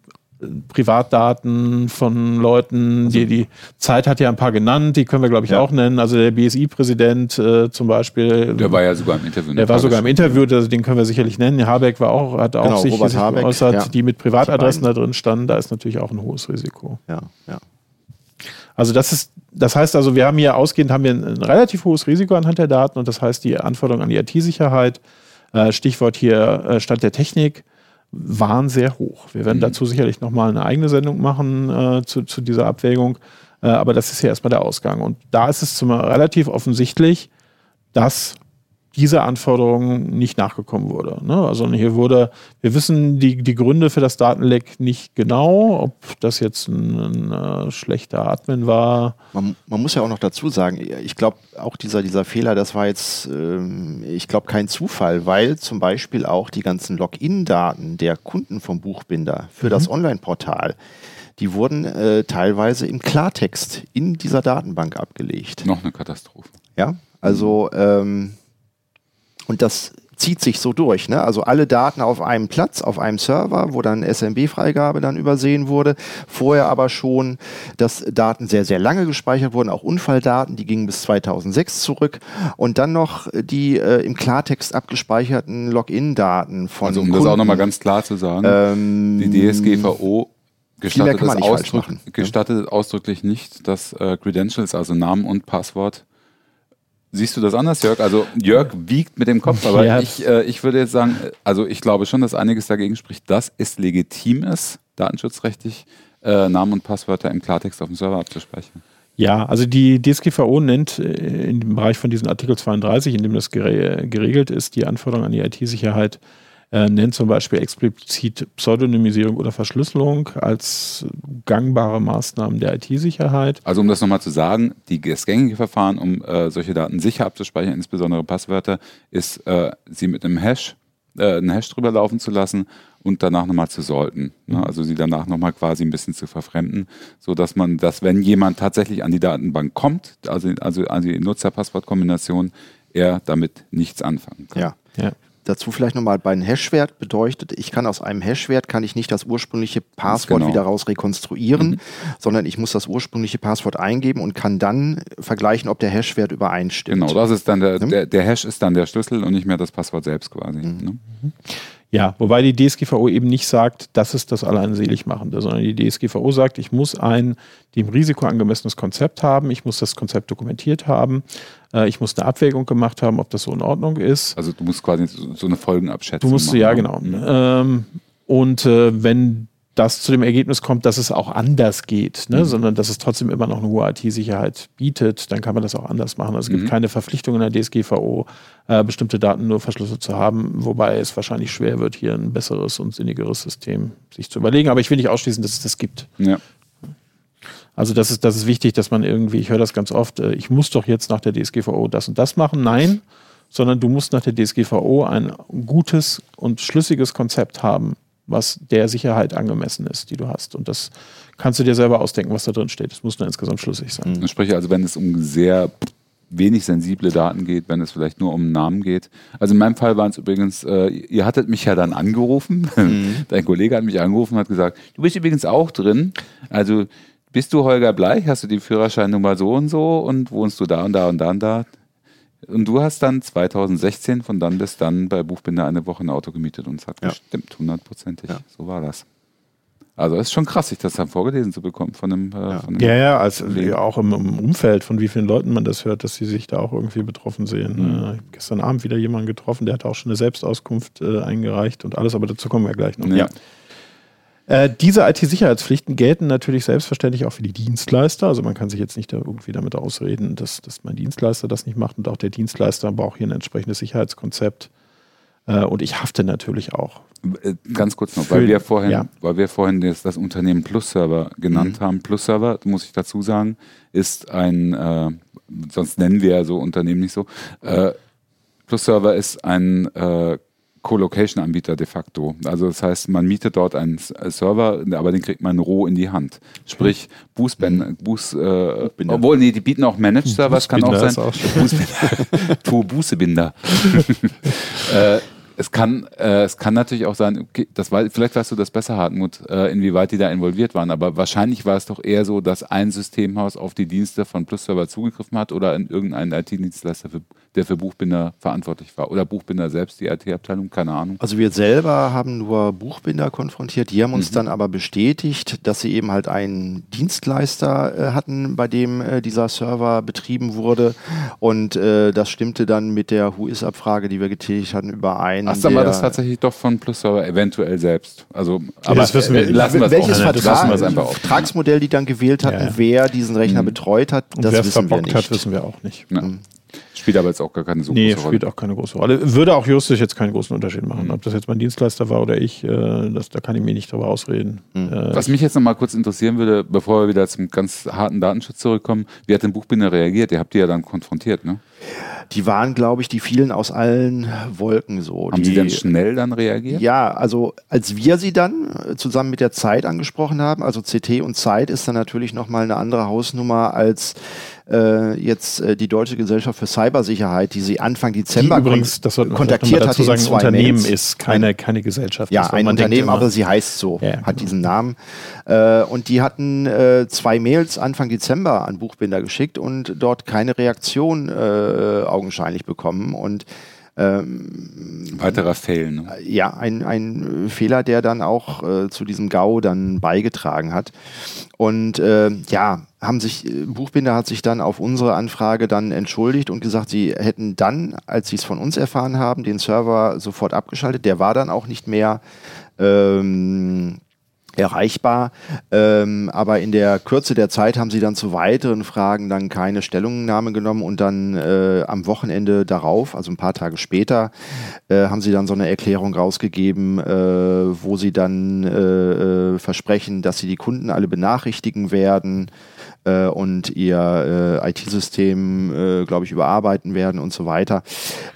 Privatdaten von Leuten, also, die, die Zeit hat ja ein paar genannt, die können wir, glaube ich, ja. auch nennen. Also der BSI-Präsident äh, zum Beispiel. Der war ja sogar im Interview. Der war sogar im Interview, also den können wir sicherlich nennen. Habeck war auch, hat auch genau, sich, sich geäußert, ja. die mit Privatadressen da drin standen. Da ist natürlich auch ein hohes Risiko. Ja, ja. Also das ist, das heißt also, wir haben hier ausgehend haben wir ein, ein relativ hohes Risiko anhand der Daten und das heißt die Anforderungen an die IT-Sicherheit, äh, Stichwort hier äh, Stand der Technik, waren sehr hoch. Wir werden mhm. dazu sicherlich nochmal eine eigene Sendung machen äh, zu, zu, dieser Abwägung. Äh, aber das ist ja erstmal der Ausgang. Und da ist es zum, relativ offensichtlich, dass dieser Anforderung nicht nachgekommen wurde. Ne? Also hier wurde, wir wissen die, die Gründe für das Datenleck nicht genau, ob das jetzt ein, ein äh, schlechter Admin war. Man, man, muss ja auch noch dazu sagen, ich glaube auch dieser, dieser Fehler, das war jetzt, ähm, ich glaube, kein Zufall, weil zum Beispiel auch die ganzen Login-Daten der Kunden vom Buchbinder für mhm. das Online-Portal, die wurden äh, teilweise im Klartext in dieser Datenbank abgelegt. Noch eine Katastrophe. Ja, also ähm, und das zieht sich so durch. Ne? Also alle Daten auf einem Platz, auf einem Server, wo dann SMB-Freigabe dann übersehen wurde. Vorher aber schon, dass Daten sehr, sehr lange gespeichert wurden, auch Unfalldaten, die gingen bis 2006 zurück. Und dann noch die äh, im Klartext abgespeicherten Login-Daten von Also um Kunden. das auch nochmal ganz klar zu sagen, ähm, die DSGVO gestattet, es, ausdrück, gestattet ausdrücklich nicht, dass äh, Credentials, also Namen und Passwort, Siehst du das anders, Jörg? Also Jörg wiegt mit dem Kopf, aber ja. ich, äh, ich würde jetzt sagen, also ich glaube schon, dass einiges dagegen spricht, dass es legitim ist, datenschutzrechtlich äh, Namen und Passwörter im Klartext auf dem Server abzuspeichern. Ja, also die DSGVO nennt äh, dem Bereich von diesem Artikel 32, in dem das geregelt ist, die Anforderungen an die IT-Sicherheit äh, nennt zum Beispiel explizit Pseudonymisierung oder Verschlüsselung als gangbare Maßnahmen der IT-Sicherheit. Also um das nochmal zu sagen, die, das gängige Verfahren, um äh, solche Daten sicher abzuspeichern, insbesondere Passwörter, ist, äh, sie mit einem Hash, äh, einen Hash drüber laufen zu lassen und danach nochmal zu sollten. Ne? Mhm. Also sie danach nochmal quasi ein bisschen zu verfremden, sodass man, dass wenn jemand tatsächlich an die Datenbank kommt, also, also an die Nutzer-Passwort-Kombination, er damit nichts anfangen kann. Ja. ja. Dazu vielleicht nochmal bei einem Hashwert bedeutet, ich kann aus einem Hashwert kann ich nicht das ursprüngliche Passwort genau. wieder raus rekonstruieren, mhm. sondern ich muss das ursprüngliche Passwort eingeben und kann dann vergleichen, ob der Hashwert übereinstimmt. Genau, das ist dann der, der, der Hash ist dann der Schlüssel und nicht mehr das Passwort selbst quasi. Mhm. Ne? Ja, wobei die DSGVO eben nicht sagt, das ist das Alleinseligmachende, sondern die DSGVO sagt, ich muss ein dem Risiko angemessenes Konzept haben, ich muss das Konzept dokumentiert haben, ich muss eine Abwägung gemacht haben, ob das so in Ordnung ist. Also du musst quasi so eine Folgenabschätzung Du musst, machen. ja genau. Mhm. Ähm, und äh, wenn das zu dem Ergebnis kommt, dass es auch anders geht, ne? Mhm. sondern dass es trotzdem immer noch eine hohe IT-Sicherheit bietet, dann kann man das auch anders machen. Also es gibt mhm. keine Verpflichtung in der DSGVO, äh, bestimmte Daten nur verschlüsselt zu haben, wobei es wahrscheinlich schwer wird, hier ein besseres und sinnigeres System sich zu überlegen. Aber ich will nicht ausschließen, dass es das gibt. Ja. Also das ist, das ist wichtig, dass man irgendwie, ich höre das ganz oft, äh, ich muss doch jetzt nach der DSGVO das und das machen. Nein, sondern du musst nach der DSGVO ein gutes und schlüssiges Konzept haben, was der Sicherheit angemessen ist, die du hast. Und das kannst du dir selber ausdenken, was da drin steht. Es muss nur insgesamt schlüssig sein. Mhm. Sprich also, wenn es um sehr wenig sensible Daten geht, wenn es vielleicht nur um Namen geht. Also in meinem Fall waren es übrigens, äh, ihr hattet mich ja dann angerufen, mhm. dein Kollege hat mich angerufen und hat gesagt, du bist übrigens auch drin. Also bist du Holger Bleich, hast du die Führerscheinnummer so und so und wohnst du da und da und da und da? Und du hast dann 2016 von dann bis dann bei Buchbinder eine Woche ein Auto gemietet und es hat ja. gestimmt, hundertprozentig. Ja. So war das. Also es ist schon krass, sich das dann vorgelesen zu bekommen von einem. Äh, ja. Von einem ja, ja, also auch im, im, Umfeld, von wie vielen Leuten man das hört, dass sie sich da auch irgendwie betroffen sehen. Mhm. Äh, ich habe gestern Abend wieder jemanden getroffen, der hat auch schon eine Selbstauskunft äh, eingereicht und alles, aber dazu kommen wir gleich noch. Ja. Äh, diese IT-Sicherheitspflichten gelten natürlich selbstverständlich auch für die Dienstleister. Also man kann sich jetzt nicht da irgendwie damit ausreden, dass, dass mein Dienstleister das nicht macht und auch der Dienstleister braucht hier ein entsprechendes Sicherheitskonzept. Äh, und ich hafte natürlich auch. Äh, ganz kurz noch, weil wir vorhin, ja. weil wir vorhin das, das Unternehmen Plus Server genannt mhm. haben. Plus Server, muss ich dazu sagen, ist ein, äh, sonst nennen wir ja so Unternehmen nicht so. Äh, Plus Server ist ein äh, Co-Location-Anbieter de facto. Also das heißt, man mietet dort einen äh, Server, aber den kriegt man roh in die Hand. Sprich, Boostben, Boost, äh, obwohl, nee, die bieten auch Managed Server, das kann auch sein. auch Bußbinder. äh, es kann, äh, es kann natürlich auch sein, okay, das war, vielleicht weißt du das besser, Hartmut, äh, inwieweit die da involviert waren, aber wahrscheinlich war es doch eher so, dass ein Systemhaus auf die Dienste von PlusServer zugegriffen hat oder in irgendeinen IT-Dienstleister, der für Buchbinder verantwortlich war. Oder Buchbinder selbst, die IT-Abteilung, keine Ahnung. Also wir selber haben nur Buchbinder konfrontiert, die haben Mhm. uns dann aber bestätigt, dass sie eben halt einen Dienstleister äh, hatten, bei dem äh, dieser Server betrieben wurde und äh, das stimmte dann mit der Who-is-Abfrage, die wir getätigt hatten, überein. Ach, dann war das tatsächlich doch von PlusServer eventuell selbst. Also, aber das wissen wir äh, nicht. lassen wir es welches auch. Das lassen Vertrag, wir. Vertragsmodell die dann gewählt hatten, Ja, ja. wer diesen Rechner betreut hat, Und das wer es wissen wir verbockt nicht. hat, wissen wir auch nicht. Ja. Spielt aber jetzt auch gar keine so Nee, große spielt Rolle. auch keine große Rolle. Würde auch Justus jetzt keinen großen Unterschied machen. Ob das jetzt mein Dienstleister war oder ich, äh, das, da kann ich mir nicht drüber ausreden. Äh, Was mich jetzt noch mal kurz interessieren würde, bevor wir wieder zum ganz harten Datenschutz zurückkommen, wie hat denn Buchbinder reagiert? Ihr habt die ja dann konfrontiert, ne? Die waren, glaube ich, die fielen aus allen Wolken so. Haben die, sie dann schnell dann reagiert? Ja, also als wir sie dann äh, zusammen mit der Zeit angesprochen haben, also CT und Zeit ist dann natürlich nochmal eine andere Hausnummer als äh, jetzt äh, die Deutsche Gesellschaft für Cybersicherheit, die sie Anfang die Dezember übrigens, das vielleicht kontaktiert hat sagen, ein zwei Unternehmen Mails. ist, keine, keine Gesellschaft. Ja, ein Unternehmen, aber sie heißt so, Ja, hat genau. diesen Namen. Äh, und die hatten äh, zwei Mails Anfang Dezember an Buchbinder geschickt und dort keine Reaktion äh, augenscheinlich bekommen. Und Weiterer Fail, ne? ja, ein, ein Fehler, der dann auch äh, zu diesem GAU dann beigetragen hat. Und äh, ja, haben sich, äh, Buchbinder hat sich dann auf unsere Anfrage dann entschuldigt und gesagt, sie hätten dann, als sie es von uns erfahren haben, den Server sofort abgeschaltet. Der war dann auch nicht mehr ähm, erreichbar. Ähm, aber in der Kürze der Zeit haben sie dann zu weiteren Fragen dann keine Stellungnahme genommen und dann äh, am Wochenende darauf, also ein paar Tage später, äh, haben sie dann so eine Erklärung rausgegeben, äh, wo sie dann äh, äh, versprechen, dass sie die Kunden alle benachrichtigen werden äh, und ihr IT-System, glaube ich, überarbeiten werden und so weiter.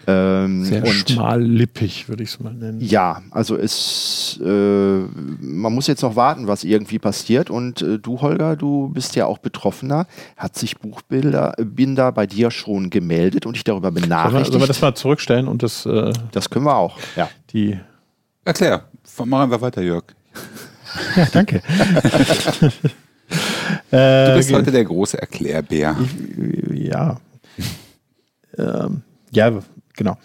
Ähm, Sehr schmallippig, würde ich es mal nennen. ja, also es, man muss jetzt noch warten, was irgendwie passiert. Und äh, du, Holger, du bist ja auch Betroffener. Hat sich Buchbinder Binder bei dir schon gemeldet und dich darüber wir, benachrichtigt? sollen wir das mal zurückstellen und das, äh, das können wir auch. Ja. die. Erklär. Mach einfach weiter, Jörg. Ja, danke. Du äh, bist heute der große Erklärbär. ja. ähm, ja, genau.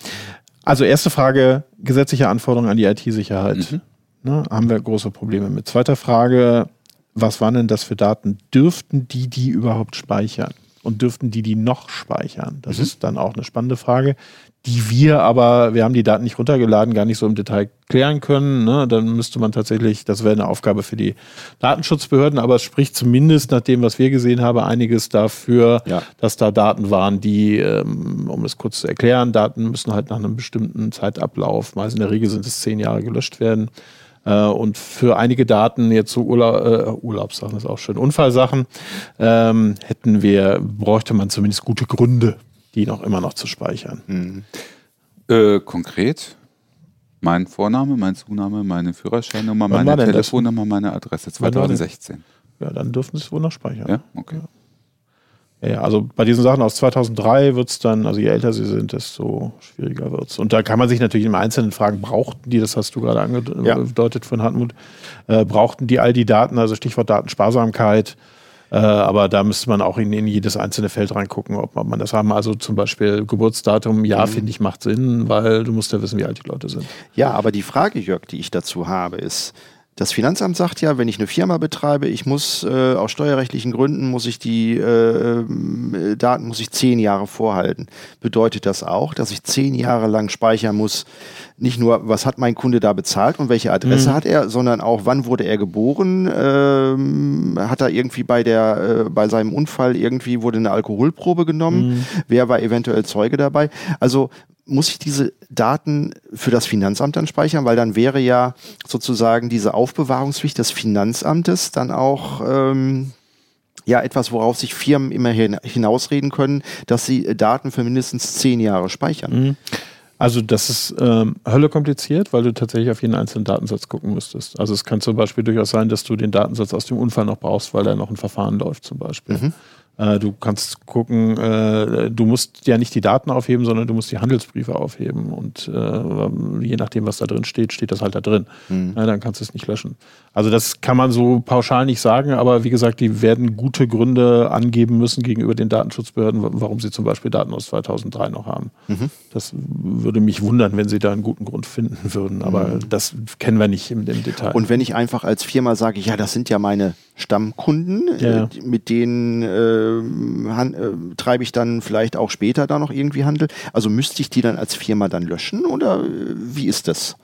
Also erste Frage, gesetzliche Anforderungen an die IT-Sicherheit. Ne, haben wir große Probleme mit. Zweite Frage, was waren denn das für Daten? Dürften die die überhaupt speichern? Und dürften die die noch speichern? Das ist dann auch eine spannende Frage, die wir aber, wir haben die Daten nicht runtergeladen, gar nicht so im Detail klären können. Ne? Dann müsste man tatsächlich, das wäre eine Aufgabe für die Datenschutzbehörden, aber es spricht zumindest nach dem, was wir gesehen haben, einiges dafür, Ja. dass da Daten waren, die, ähm, um es kurz zu erklären, Daten müssen halt nach einem bestimmten Zeitablauf, meist in der Regel sind es zehn Jahre gelöscht werden. Äh, Und für einige Daten, jetzt so Urla äh, Urlaubssachen ist auch schön, Unfallsachen, ähm, hätten wir, bräuchte man zumindest gute Gründe, die noch immer noch zu speichern. Äh, konkret, mein Vorname, mein Zunahme, meine Führerscheinnummer, Wann meine? Telefonnummer, meine Adresse. Wann war denn- 2016. Ja, dann dürfen sie es wohl noch speichern. Ja, okay. Ja, ja, also bei diesen Sachen aus 2003 wird es dann, also je älter sie sind, desto schwieriger wird es. Und da kann man sich natürlich im Einzelnen fragen, brauchten die, das hast du gerade Ja. angedeutet von Hartmut, äh, brauchten die all die Daten, also Stichwort Datensparsamkeit, äh, aber da müsste man auch in, in jedes einzelne Feld reingucken, ob man, man das haben. Also zum Beispiel Geburtsdatum, ja, finde ich, macht Sinn, weil du musst ja wissen, wie alt die Leute sind. Ja, aber die Frage, Jörg, die ich dazu habe, ist, das Finanzamt sagt ja, wenn ich eine Firma betreibe, ich muss äh, aus steuerrechtlichen Gründen muss ich die äh, äh, Daten muss ich zehn Jahre vorhalten. Bedeutet das auch, dass ich zehn Jahre lang speichern muss, nicht nur, was hat mein Kunde da bezahlt und welche Adresse hat er, sondern auch, wann wurde er geboren, ähm, hat er irgendwie bei der äh, bei seinem Unfall irgendwie wurde eine Alkoholprobe genommen, wer war eventuell Zeuge dabei? Also muss ich diese Daten für das Finanzamt dann speichern, weil dann wäre ja sozusagen diese Aufbewahrungspflicht des Finanzamtes dann auch ähm, ja etwas, worauf sich Firmen immer hin, hinausreden können, dass sie äh, Daten für mindestens zehn Jahre speichern. Also das ist ähm, Hölle kompliziert, weil du tatsächlich auf jeden einzelnen Datensatz gucken müsstest. Also es kann zum Beispiel durchaus sein, dass du den Datensatz aus dem Unfall noch brauchst, weil da noch ein Verfahren läuft zum Beispiel. Mhm. Äh, du kannst gucken, äh, du musst ja nicht die Daten aufheben, sondern du musst die Handelsbriefe aufheben. Und äh, je nachdem, was da drin steht, steht das halt da drin. Mhm. Ja, dann kannst du es nicht löschen. Also das kann man so pauschal nicht sagen, aber wie gesagt, die werden gute Gründe angeben müssen gegenüber den Datenschutzbehörden, warum sie zum Beispiel Daten aus 2003 noch haben. Mhm. Das würde mich wundern, wenn sie da einen guten Grund finden würden, aber mhm. das kennen wir nicht im, im, Detail. Und wenn ich einfach als Firma sage, ja, das sind ja meine Stammkunden, ja. äh, mit denen äh, äh, treibe ich dann vielleicht auch später da noch irgendwie Handel. Also müsste ich die dann als Firma dann löschen oder äh, wie ist das?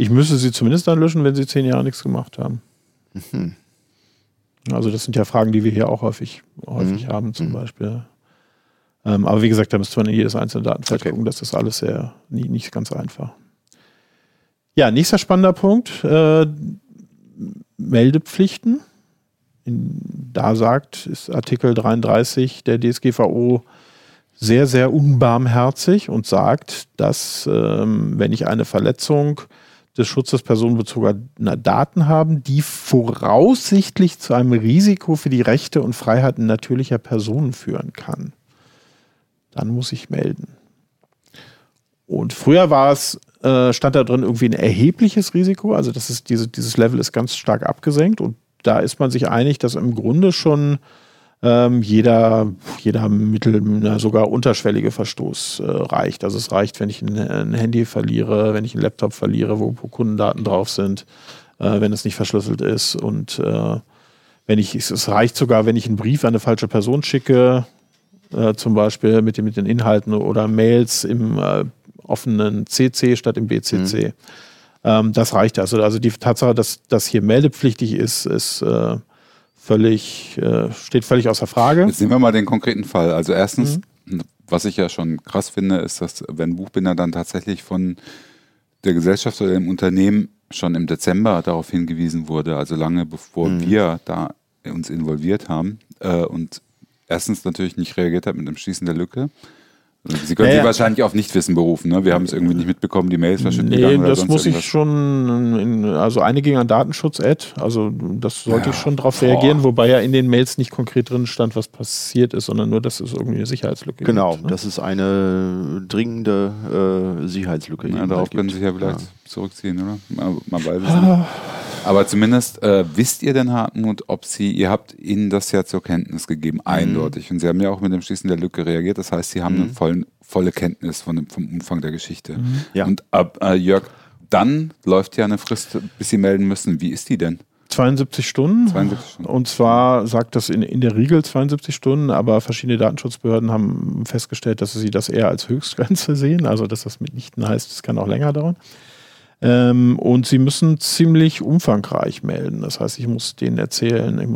Ich müsste sie zumindest dann löschen, wenn sie zehn Jahre nichts gemacht haben. Mhm. Also das sind ja Fragen, die wir hier auch häufig, häufig mhm. haben zum mhm. Beispiel. Ähm, aber wie gesagt, da müsste man in jedes einzelne Datenfeld okay. gucken. Das ist alles sehr nie, nicht ganz einfach. Ja, nächster spannender Punkt. Äh, Meldepflichten. In, da sagt ist Artikel 33 der DSGVO sehr, sehr unbarmherzig und sagt, dass ähm, wenn ich eine Verletzung des Schutzes personenbezogener Daten haben, die voraussichtlich zu einem Risiko für die Rechte und Freiheiten natürlicher Personen führen kann. Dann muss ich melden. Und früher war es, äh, stand da drin irgendwie ein erhebliches Risiko, also das ist diese, dieses Level ist ganz stark abgesenkt und da ist man sich einig, dass im Grunde schon ähm, jeder, jeder mittel, na, sogar unterschwellige Verstoß äh, reicht. Also es reicht, wenn ich ein, ein, Handy verliere, wenn ich einen Laptop verliere, wo, wo Kundendaten drauf sind, äh, wenn es nicht verschlüsselt ist. Und äh, wenn ich, es reicht sogar, wenn ich einen Brief an eine falsche Person schicke, äh, zum Beispiel mit, den, mit den Inhalten oder Mails im äh, offenen CC statt im BCC. Mhm. Ähm, das reicht also. Also die Tatsache, dass das hier meldepflichtig ist, ist äh, völlig, äh, steht völlig außer Frage. Jetzt nehmen wir mal den konkreten Fall. Also erstens, mhm. was ich ja schon krass finde, ist, dass wenn Buchbinder dann tatsächlich von der Gesellschaft oder dem Unternehmen schon im Dezember darauf hingewiesen wurde, also lange bevor mhm. wir da uns involviert haben äh, und erstens natürlich nicht reagiert hat mit dem Schließen der Lücke Sie können naja. sich wahrscheinlich auf Nichtwissen berufen. Ne? Wir haben es irgendwie nicht mitbekommen, die Mails verschütten nee, gegangen. Nee, das muss irgendwas. ich schon, in, also eine ging an Datenschutz-Ad, also das sollte ja. ich schon darauf reagieren, wobei ja in den Mails nicht konkret drin stand, was passiert ist, sondern nur, dass es irgendwie eine Sicherheitslücke genau, gibt. Genau, ne? das ist eine dringende äh, Sicherheitslücke. Ja, darauf können Sie ja vielleicht ja. Zurückziehen, oder? Man, man weiß es nicht. Aber zumindest äh, wisst ihr denn, Hartmut, ob Sie, ihr habt Ihnen das ja zur Kenntnis gegeben, mhm. eindeutig. Und Sie haben ja auch mit dem Schließen der Lücke reagiert. Das heißt, Sie haben mhm. eine voll, volle Kenntnis von dem, vom Umfang der Geschichte. Mhm. Ja. Und ab, äh, Jörg, dann läuft ja eine Frist, bis Sie melden müssen. Wie ist die denn? 72 Stunden. 72 Stunden. Und zwar sagt das in, in der Regel 72 Stunden, aber verschiedene Datenschutzbehörden haben festgestellt, dass sie das eher als Höchstgrenze sehen. Also, dass das mitnichten heißt, es kann auch länger dauern. Ähm, und sie müssen ziemlich umfangreich melden. Das heißt, ich muss denen erzählen, äh,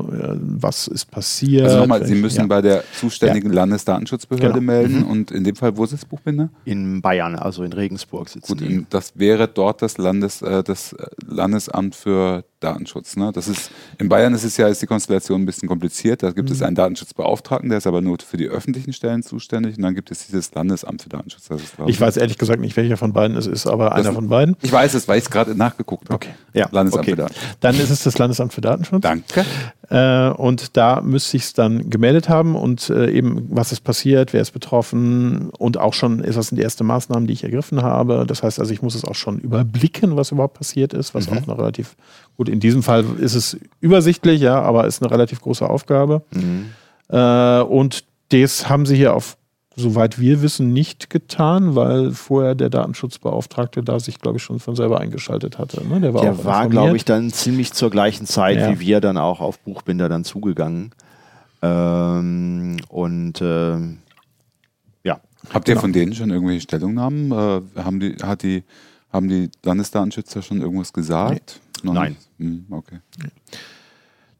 was ist passiert. Also nochmal, Sie müssen ja. bei der zuständigen ja. Landesdatenschutzbehörde genau. melden. Mhm. Und in dem Fall, wo ist das Buchbinder? In Bayern, also in Regensburg sitzen Gut, die. Das wäre dort das, Landes, äh, das Landesamt für Datenschutz. Ne? Das ist, in Bayern ist es ja ist die Konstellation ein bisschen kompliziert. Da gibt mhm. es einen Datenschutzbeauftragten, der ist aber nur für die öffentlichen Stellen zuständig. Und dann gibt es dieses Landesamt für Datenschutz. Ich weiß ehrlich gesagt nicht, welcher von beiden es ist, aber einer von beiden. Ich weiß es, weil ich es gerade nachgeguckt habe. Okay. Ja, Landesamt okay. für Datenschutz. Dann ist es das Landesamt für Datenschutz. Danke. Äh, und da müsste ich es dann gemeldet haben und äh, eben, was ist passiert, wer ist betroffen und auch schon, ist das sind die ersten Maßnahmen, die ich ergriffen habe. Das heißt also, ich muss es auch schon überblicken, was überhaupt passiert ist, was mhm. auch eine relativ, gut, in diesem Fall ist es übersichtlich, ja, aber ist eine relativ große Aufgabe. Mhm. Äh, und das haben sie hier auf soweit wir wissen, nicht getan, weil vorher der Datenschutzbeauftragte da sich, glaube ich, schon von selber eingeschaltet hatte. Ne? Der war, der war glaube ich, dann ziemlich zur gleichen Zeit ja. wie wir dann auch auf Buchbinder dann zugegangen. Ähm, und ähm, ja. Habt ihr genau. von denen schon irgendwelche Stellungnahmen? Äh, haben, die, hat die, haben die Landesdatenschützer schon irgendwas gesagt? Nee. Nein. Hm, okay.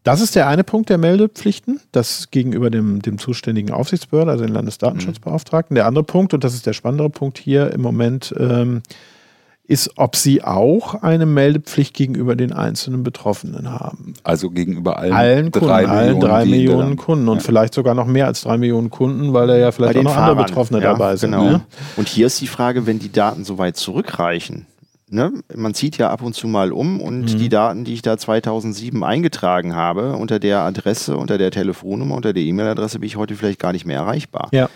Das ist der eine Punkt der Meldepflichten, das gegenüber dem, dem zuständigen Aufsichtsbehörde, also den Landesdatenschutzbeauftragten. Der andere Punkt, und das ist der spannendere Punkt hier im Moment, ähm, ist, ob sie auch eine Meldepflicht gegenüber den einzelnen Betroffenen haben. Also gegenüber allen, Allen Kunden, drei allen Millionen, drei Millionen Kunden und Ja. vielleicht sogar noch mehr als drei Millionen Kunden, weil da ja vielleicht auch noch andere Fahrern. Betroffene Ja, dabei sind. Genau. Ne? Und hier ist die Frage, wenn die Daten so weit zurückreichen. Ne? Man zieht ja ab und zu mal um und Mhm. die Daten, die ich da 2007 eingetragen habe, unter der Adresse, unter der Telefonnummer, unter der E-Mail-Adresse, bin ich heute vielleicht gar nicht mehr erreichbar. Ja.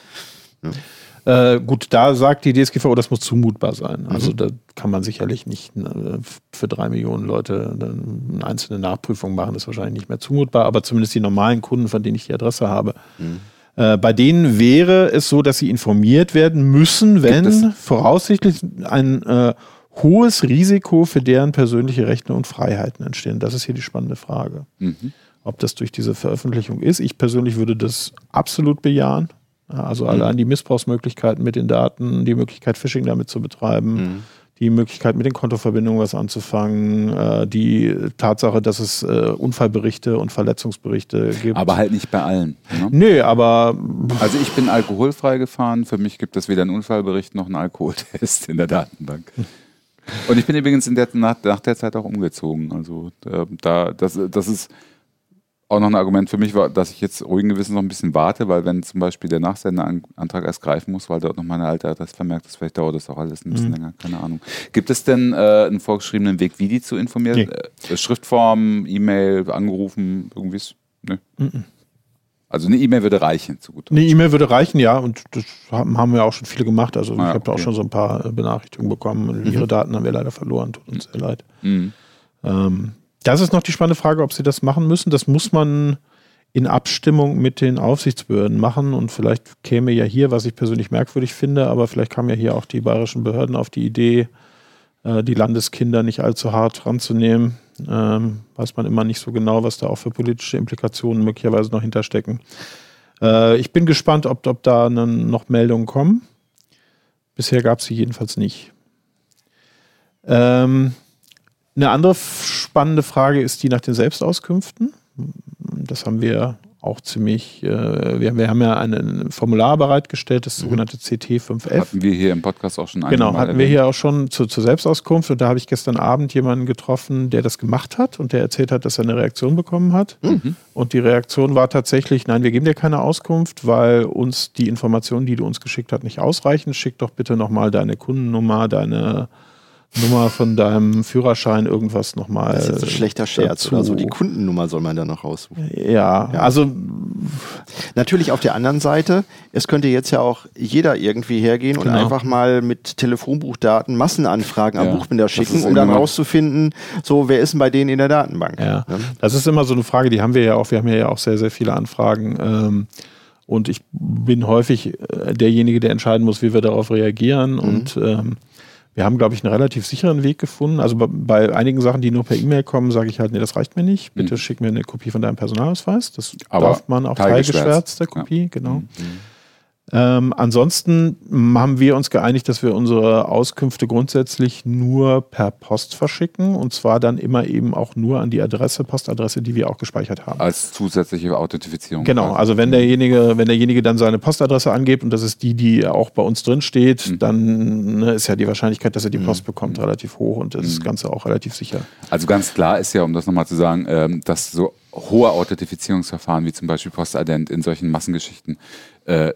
Äh, gut, da sagt die DSGVO, das muss zumutbar sein. Also da kann man sicherlich nicht äh, für drei Millionen Leute eine einzelne Nachprüfung machen, das ist wahrscheinlich nicht mehr zumutbar, aber zumindest die normalen Kunden, von denen ich die Adresse habe. Äh, bei denen wäre es so, dass sie informiert werden müssen, wenn voraussichtlich ein äh, hohes Risiko für deren persönliche Rechte und Freiheiten entstehen. Das ist hier die spannende Frage. Mhm. Ob das durch diese Veröffentlichung ist. Ich persönlich würde das absolut bejahen. Ja, Also allein die Missbrauchsmöglichkeiten mit den Daten, die Möglichkeit, Phishing damit zu betreiben, die Möglichkeit, mit den Kontoverbindungen was anzufangen, äh, die Tatsache, dass es äh, Unfallberichte und Verletzungsberichte gibt. Aber halt nicht bei allen. Ne? Nö, aber Also ich bin alkoholfrei gefahren. Für mich gibt es weder einen Unfallbericht noch einen Alkoholtest in der Datenbank. Und ich bin übrigens in der, nach, nach der Zeit auch umgezogen. Also äh, da, das, das ist auch noch ein Argument für mich, war, dass ich jetzt ruhigen Gewissens noch ein bisschen warte, weil wenn zum Beispiel der Nachsenderantrag erst greifen muss, weil dort noch meine alte Adresse vermerkt ist, vielleicht dauert das auch alles ein bisschen länger, keine Ahnung. Gibt es denn äh, einen vorgeschriebenen Weg, wie die zu informieren? Nee. Äh, Schriftform, E-Mail, angerufen, irgendwie? Ne? Also eine E-Mail würde reichen, zu gut. eine E-Mail würde reichen, ja, und das haben, wir auch schon viele gemacht. Also Ah, ich habe da auch okay. schon so ein paar äh, Benachrichtigungen bekommen. Ihre Daten haben wir leider verloren, tut uns sehr leid. Mhm. Ähm, das ist noch die spannende Frage, ob sie das machen müssen. Das muss man in Abstimmung mit den Aufsichtsbehörden machen. Und vielleicht käme ja hier, was ich persönlich merkwürdig finde, aber vielleicht kamen ja hier auch die bayerischen Behörden auf die Idee, äh, die Landeskinder nicht allzu hart ranzunehmen. Ähm, weiß man immer nicht so genau, was da auch für politische Implikationen möglicherweise noch hinterstecken. Äh, ich bin gespannt, ob, ob da noch Meldungen kommen. Bisher gab es sie jedenfalls nicht. Ähm, eine andere spannende Frage ist die nach den Selbstauskünften. Das haben wir auch ziemlich, äh, wir, wir haben ja ein Formular bereitgestellt, das sogenannte CT5F. Hatten wir hier im Podcast auch schon Genau, hatten wir erwähnt. hier auch schon zu, zur Selbstauskunft und da habe ich gestern Abend jemanden getroffen, der das gemacht hat und der erzählt hat, dass er eine Reaktion bekommen hat. Und die Reaktion war tatsächlich, nein, wir geben dir keine Auskunft, weil uns die Informationen, die du uns geschickt hast, nicht ausreichen. Schick doch bitte nochmal deine Kundennummer, deine Nummer von deinem Führerschein, irgendwas nochmal. Das ist jetzt ein schlechter Scherz dazu. oder so. Die Kundennummer soll man da noch raussuchen. Ja, also Natürlich auf der anderen Seite, es könnte jetzt ja auch jeder irgendwie hergehen und Genau. einfach mal mit Telefonbuchdaten Massenanfragen Ja, am Buchbinder schicken, um dann rauszufinden, so wer ist denn bei denen in der Datenbank. Ja, Ne? das ist immer so eine Frage, die haben wir ja auch. Wir haben ja auch sehr, sehr viele Anfragen. Ähm, und ich bin häufig äh, derjenige, der entscheiden muss, wie wir darauf reagieren. Und ähm, wir haben, glaube ich, einen relativ sicheren Weg gefunden. Also bei, bei einigen Sachen, die nur per E-Mail kommen, sage ich halt, nee, das reicht mir nicht. Bitte schick mir eine Kopie von deinem Personalausweis. Das Aber darf man auch teilgeschwärzt. teilgeschwärzt, der Ja. Kopie, genau. Ähm, ansonsten haben wir uns geeinigt, dass wir unsere Auskünfte grundsätzlich nur per Post verschicken und zwar dann immer eben auch nur an die Adresse, Postadresse, die wir auch gespeichert haben. Als zusätzliche Authentifizierung. Genau, also wenn derjenige, wenn derjenige dann seine Postadresse angibt und das ist die, die auch bei uns drin steht, Mhm. dann ne, ist ja die Wahrscheinlichkeit, dass er die Post bekommt, relativ hoch und das Mhm. Ganze auch relativ sicher. Also ganz klar ist ja, um das nochmal zu sagen, ähm, dass so hohe Authentifizierungsverfahren wie zum Beispiel Postident in solchen Massengeschichten äh,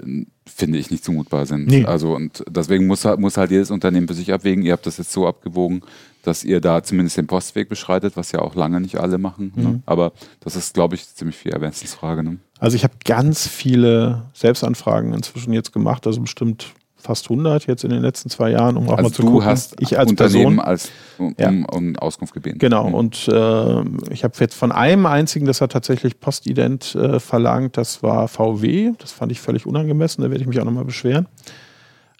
finde ich nicht zumutbar sind. Nee. Also und deswegen muss, halt- muss halt jedes Unternehmen für sich abwägen. Ihr habt das jetzt so abgewogen, dass ihr da zumindest den Postweg beschreitet, was ja auch lange nicht alle machen. Mhm. Ne? Aber das ist, glaube ich, ziemlich viel Erwähnungsfrage. Ne? Also ich habe ganz viele Selbstanfragen inzwischen jetzt gemacht, also bestimmt fast 100 jetzt in den letzten zwei Jahren, um auch Also mal zu du gucken. hast ich als Unternehmen Person. als, um, Ja. um, Auskunft gebeten. Genau, Mhm. und äh, ich habe jetzt von einem einzigen, das hat tatsächlich Postident äh, verlangt, das war VW. Das fand ich völlig unangemessen, da werde ich mich auch nochmal beschweren.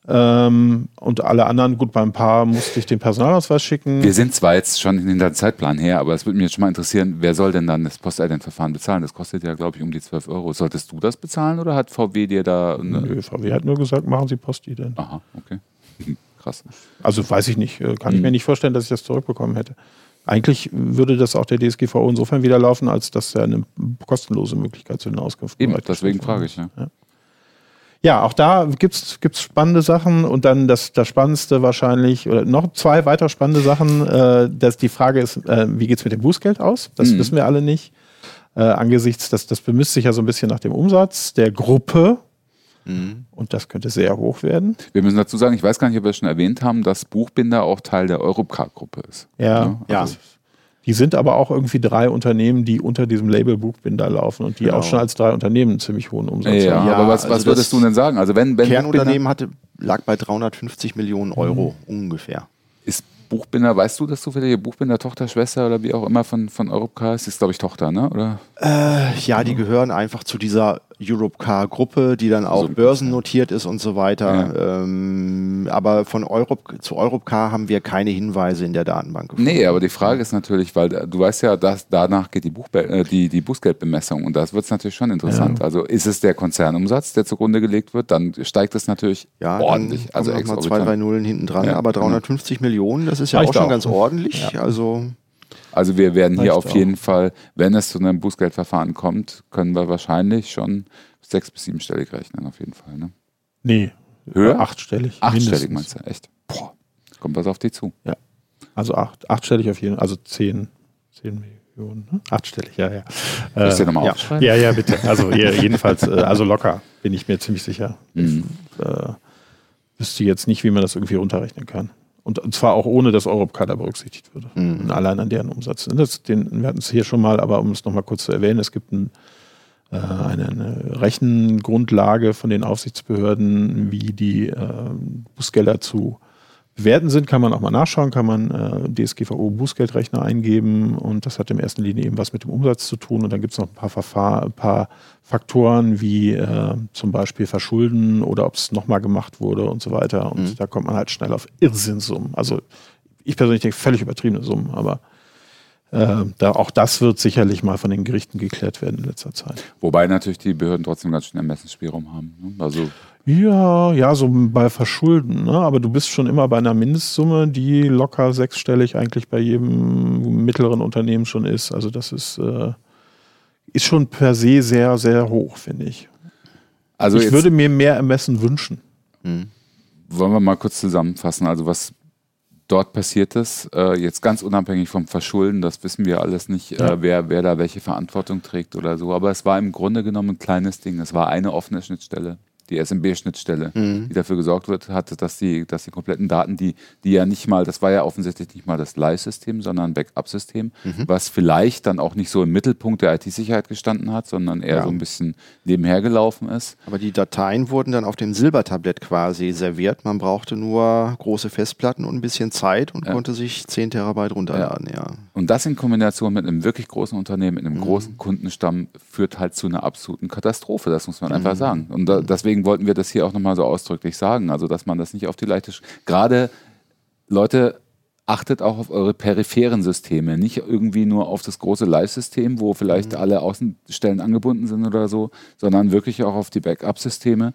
Ähm, und alle anderen, gut, beim Paar musste ich den Personalausweis schicken. Wir sind zwar jetzt schon hinter dem Zeitplan her, aber es würde mich jetzt schon mal interessieren, wer soll denn dann das Postident-Verfahren bezahlen? Das kostet ja, glaube ich, um die 12 Euro. Solltest du das bezahlen oder hat VW dir da eine. Nö, VW hat nur gesagt, machen Sie Postident. Aha, okay. Krass. Also weiß ich nicht, äh, kann ich Mhm. mir nicht vorstellen, dass ich das zurückbekommen hätte. Eigentlich würde das auch der DSGVO insofern wieder laufen, als dass er eine kostenlose Möglichkeit zu den Auskünften Eben, deswegen frage ich, ja. Ja, auch da gibt es spannende Sachen und dann das, das Spannendste wahrscheinlich, oder noch zwei weitere spannende Sachen. Äh, dass die Frage ist, äh, wie geht es mit dem Bußgeld aus? Das Mhm. wissen wir alle nicht. Äh, angesichts, das, das bemisst sich ja so ein bisschen nach dem Umsatz der Gruppe Mhm. und das könnte sehr hoch werden. Wir müssen dazu sagen, ich weiß gar nicht, ob wir es schon erwähnt haben, dass Buchbinder auch Teil der Europcar-Gruppe ist. Ja, Ja. also Die sind aber auch irgendwie drei Unternehmen, die unter diesem Label Buchbinder laufen und die Genau. auch schon als drei Unternehmen einen ziemlich hohen Umsatz Ja, haben. Ja, aber was, also was würdest du denn sagen? Also wenn, wenn Kernunternehmen hatte, lag bei 350 Millionen Euro Mhm. ungefähr. Ist Buchbinder, weißt du das zufällig? Buchbinder, Tochter, Schwester oder wie auch immer von, von Europcar? Es ist, glaube ich, Tochter, ne? Oder? Äh, ja, die gehören einfach zu dieser Europcar-Gruppe, die dann auch So, börsennotiert ist und so weiter. Ähm, aber von Europ zu Europcar haben wir keine Hinweise in der Datenbank gefunden. Nee, aber die Frage ist natürlich, weil du weißt ja, dass danach geht die, Buchbe äh, die, die Bußgeldbemessung und das wird es natürlich schon interessant. Also ist es der Konzernumsatz, der zugrunde gelegt wird, dann steigt es natürlich Ja, ordentlich. Dann Also noch mal zwei, drei Nullen hinten dran. Ja, aber genau. 350 Millionen, das ist ja Reicht auch schon auch. ganz ordentlich. Also Also wir werden hier auf auch. jeden Fall, wenn es zu einem Bußgeldverfahren kommt, können wir wahrscheinlich schon sechs- bis siebenstellig rechnen, auf jeden Fall. Ne? Nee, Höher? achtstellig. Achtstellig mindestens. meinst du, echt? Boah, kommt was auf dich zu. Also acht, achtstellig auf jeden Fall, also zehn, zehn Millionen. Ne? Achtstellig, ja, ja. Willst du Äh, nochmal ja. aufschreiben? ja, ja, bitte. Also ja, jedenfalls, äh, also locker, bin ich mir ziemlich sicher. Mhm. Äh, wüsste jetzt nicht, wie man das irgendwie runterrechnen kann. Und, zwar auch ohne, dass Europcar da berücksichtigt würde. Mhm. Allein an deren Umsatz. Das, den, wir hatten es hier schon mal, aber um es nochmal kurz zu erwähnen, es gibt ein, äh, eine, eine Rechengrundlage von den Aufsichtsbehörden, wie die äh, Bußgelder zu bewerten sind, kann man auch mal nachschauen, kann man äh, DSGVO Bußgeldrechner eingeben und das hat in erster Linie eben was mit dem Umsatz zu tun und dann gibt es noch ein paar, Verfahr ein paar Faktoren wie äh, zum Beispiel Verschulden oder ob es nochmal gemacht wurde und so weiter und Mhm. da kommt man halt schnell auf Irrsinnssummen. Also ich persönlich denke völlig übertriebene Summen, aber äh, da, auch das wird sicherlich mal von den Gerichten geklärt werden in letzter Zeit. Wobei natürlich die Behörden trotzdem ganz schön Ermessensspielraum haben. Ne? Also Ja, ja, so bei Verschulden, ne? aber du bist schon immer bei einer Mindestsumme, die locker sechsstellig eigentlich bei jedem mittleren Unternehmen schon ist. Also das ist, äh, ist schon per se sehr, sehr hoch, finde ich. Also ich würde mir mehr Ermessen wünschen. hm. wollen wir mal kurz zusammenfassen. Also was dort passiert ist, äh, jetzt ganz unabhängig vom Verschulden, das wissen wir alles nicht, Ja. äh, wer, wer da welche Verantwortung trägt oder so. Aber es war im Grunde genommen ein kleines Ding. Es war eine offene Schnittstelle. Die SMB-Schnittstelle, Mhm. die dafür gesorgt wird, hatte, dass die, dass die kompletten Daten, die, die ja nicht mal, das war ja offensichtlich nicht mal das Live-System, sondern ein Backup-System, Mhm. was vielleicht dann auch nicht so im Mittelpunkt der IT-Sicherheit gestanden hat, sondern eher Ja. so ein bisschen nebenher gelaufen ist. Aber die Dateien wurden dann auf dem Silbertablett quasi serviert. Man brauchte nur große Festplatten und ein bisschen Zeit und Ja. konnte sich 10 Terabyte runterladen. Ja. Und das in Kombination mit einem wirklich großen Unternehmen, mit einem Mhm. großen Kundenstamm, führt halt zu einer absoluten Katastrophe. Das muss man Mhm. einfach sagen. Und da, deswegen wollten wir das hier auch nochmal so ausdrücklich sagen. Also, dass man das nicht auf die leichte. Sch Gerade Leute, achtet auch auf eure peripheren Systeme, nicht irgendwie nur auf das große Live-System, wo Mhm. vielleicht alle Außenstellen angebunden sind oder so, sondern wirklich auch auf die Backup-Systeme.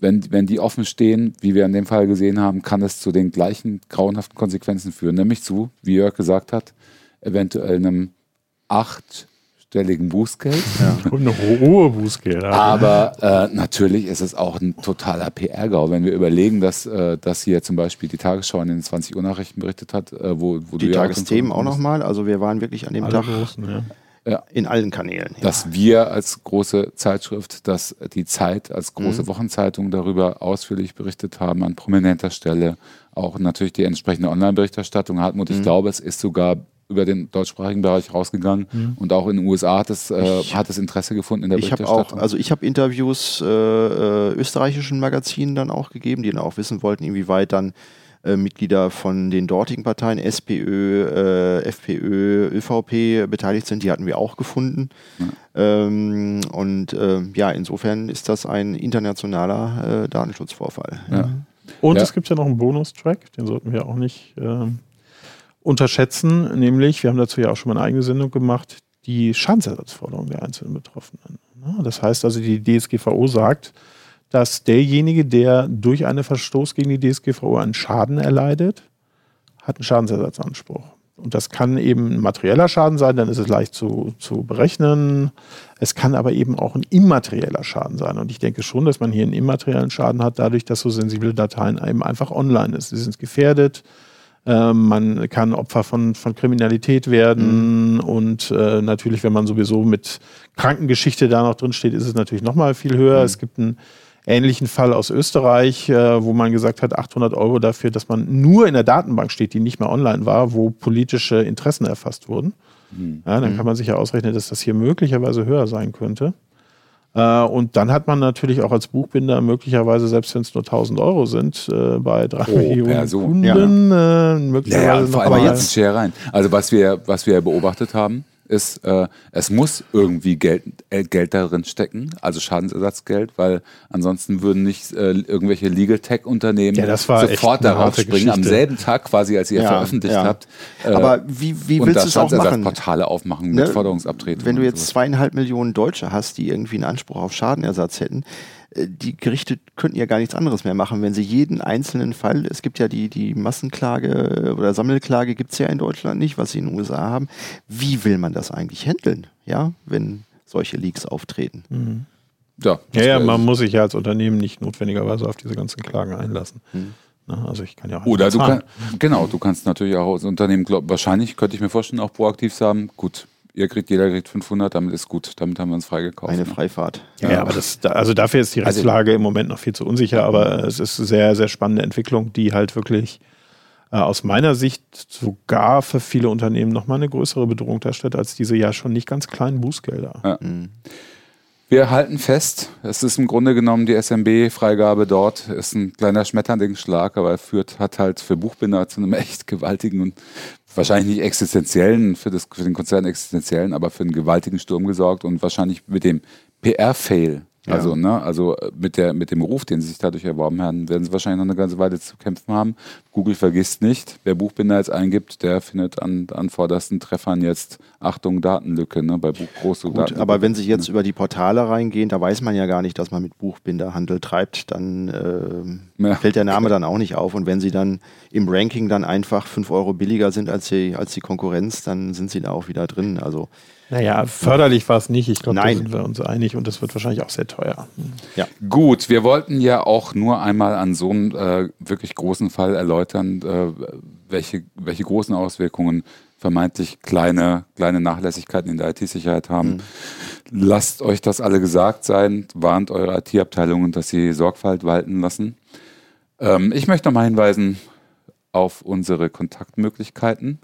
Wenn, wenn die offen stehen, wie wir in dem Fall gesehen haben, kann es zu den gleichen grauenhaften Konsequenzen führen, nämlich zu, wie Jörg gesagt hat, eventuell einem achtstelligen Bußgeld. Und eine hohe Bußgelder. Aber äh, natürlich ist es auch ein totaler PR-GAU, wenn wir überlegen, dass, äh, dass hier zum Beispiel die Tagesschau in den 20 Uhr Nachrichten berichtet hat, äh, wo, wo Die du ja Tagesthemen auch nochmal. Also wir waren wirklich an dem Alle Tag großen, ja. in allen Kanälen. Ja. dass wir als große Zeitschrift, dass die Zeit als große Mhm. Wochenzeitung darüber ausführlich berichtet haben, an prominenter Stelle. Auch natürlich die entsprechende Online-Berichterstattung. Hartmut, Mhm. ich glaube, es ist sogar über den deutschsprachigen Bereich rausgegangen und auch in den USA hat es, äh, Ich- hat es Interesse gefunden in der Ich Berichterstattung. auch, also ich habe Interviews äh, äh, österreichischen Magazinen dann auch gegeben, die dann auch wissen wollten, inwieweit dann äh, Mitglieder von den dortigen Parteien, SPÖ, äh, FPÖ, ÖVP beteiligt sind. Die hatten wir auch gefunden. Ähm, und äh, ja, insofern ist das ein internationaler äh, Datenschutzvorfall. ja. Und Ja. es gibt ja noch einen Bonustrack, den sollten wir auch nicht ähm, unterschätzen, nämlich, wir haben dazu ja auch schon mal eine eigene Sendung gemacht, die Schadensersatzforderung der einzelnen Betroffenen. Ne? Das heißt also, die DSGVO sagt, dass derjenige, der durch einen Verstoß gegen die DSGVO einen Schaden erleidet, hat einen Schadensersatzanspruch. Und das kann eben ein materieller Schaden sein, dann ist es leicht zu, zu berechnen. Es kann aber eben auch ein immaterieller Schaden sein. Und ich denke schon, dass man hier einen immateriellen Schaden hat, dadurch, dass so sensible Dateien eben einfach online ist. Sie sind gefährdet. Äh, man kann Opfer von, von Kriminalität werden. Mhm. Und äh, natürlich, wenn man sowieso mit Krankengeschichte da noch drin steht, ist es natürlich nochmal viel höher. Mhm. Es gibt einen ähnlichen Fall aus Österreich, äh, wo man gesagt hat, 800 Euro dafür, dass man nur in der Datenbank steht, die nicht mehr online war, wo politische Interessen erfasst wurden. Mhm. Ja, dann kann man sich ja ausrechnen, dass das hier möglicherweise höher sein könnte. Äh, und dann hat man natürlich auch als Buchbinder möglicherweise, selbst wenn es nur 1000 Euro sind, äh, bei drei Pro Millionen Person. Kunden, ja. äh, möglicherweise ja, ja, noch vor allem jetzt rein. Also was wir, was wir beobachtet haben, ist, äh, es muss irgendwie Geld, äh, Geld darin stecken, also Schadensersatzgeld, weil ansonsten würden nicht äh, irgendwelche Legal Tech Unternehmen ja, sofort darauf springen, Geschichte. am selben Tag quasi, als ihr ja, veröffentlicht ja. habt. Äh, Aber wie, wie willst du es auch machen? Portale aufmachen mit ne? Forderungsabtretungen. Wenn du jetzt zweieinhalb Millionen Deutsche hast, die irgendwie einen Anspruch auf Schadenersatz hätten, äh, die Gerichte könnten ja gar nichts anderes mehr machen, wenn sie jeden einzelnen Fall, es gibt ja die, die Massenklage oder Sammelklage gibt es ja in Deutschland nicht, was sie in den USA haben. Wie will man das eigentlich handeln, ja, wenn solche Leaks auftreten? Mhm. Ja, ja, ja, man muss sich ja als Unternehmen nicht notwendigerweise auf diese ganzen Klagen einlassen. Mhm. Also ich kann ja auch Oder du kannst, genau, du kannst natürlich auch als Unternehmen, glaub, wahrscheinlich könnte ich mir vorstellen, auch proaktiv sagen, gut, ihr kriegt, jeder kriegt 500, damit ist gut. Damit haben wir uns freigekauft. Eine ne? Freifahrt. Ja, ja, aber das, also dafür ist die also Rechtslage im Moment noch viel zu unsicher, aber es ist eine sehr, sehr spannende Entwicklung, die halt wirklich äh, aus meiner Sicht sogar für viele Unternehmen nochmal eine größere Bedrohung darstellt, als diese ja schon nicht ganz kleinen Bußgelder. Ja. Mhm. Wir halten fest, es ist im Grunde genommen die SMB-Freigabe dort, ist ein kleiner Schmetterlingsschlag, aber er führt, hat halt für Buchbinder zu einem echt gewaltigen und wahrscheinlich nicht existenziellen, für, das, für den Konzern existenziellen, aber für einen gewaltigen Sturm gesorgt und wahrscheinlich mit dem PR-Fail also, ne, also äh, mit, der, mit dem Ruf, den sie sich dadurch erworben haben, werden sie wahrscheinlich noch eine ganze Weile zu kämpfen haben. Google vergisst nicht, wer Buchbinder jetzt eingibt, der findet an, an vordersten Treffern jetzt Achtung, Datenlücke, ne, bei Buch große Gut, Aber wenn Sie jetzt ne? über die Portale reingehen, da weiß man ja gar nicht, dass man mit Buchbinderhandel treibt, dann äh, ja. fällt der Name dann auch nicht auf. Und wenn Sie dann im Ranking dann einfach 5 Euro billiger sind als die, als die Konkurrenz, dann sind Sie da auch wieder drin. Also naja, förderlich war es nicht. Ich glaube, da sind wir uns einig und das wird wahrscheinlich auch sehr teuer. Ja. Gut, wir wollten ja auch nur einmal an so einem äh, wirklich großen Fall erläutern, äh, welche, welche großen Auswirkungen vermeintlich kleine, kleine Nachlässigkeiten in der IT-Sicherheit haben. Mhm. Lasst euch das alle gesagt sein, warnt eure IT-Abteilungen, dass sie Sorgfalt walten lassen. Ähm, ich möchte nochmal hinweisen auf unsere Kontaktmöglichkeiten.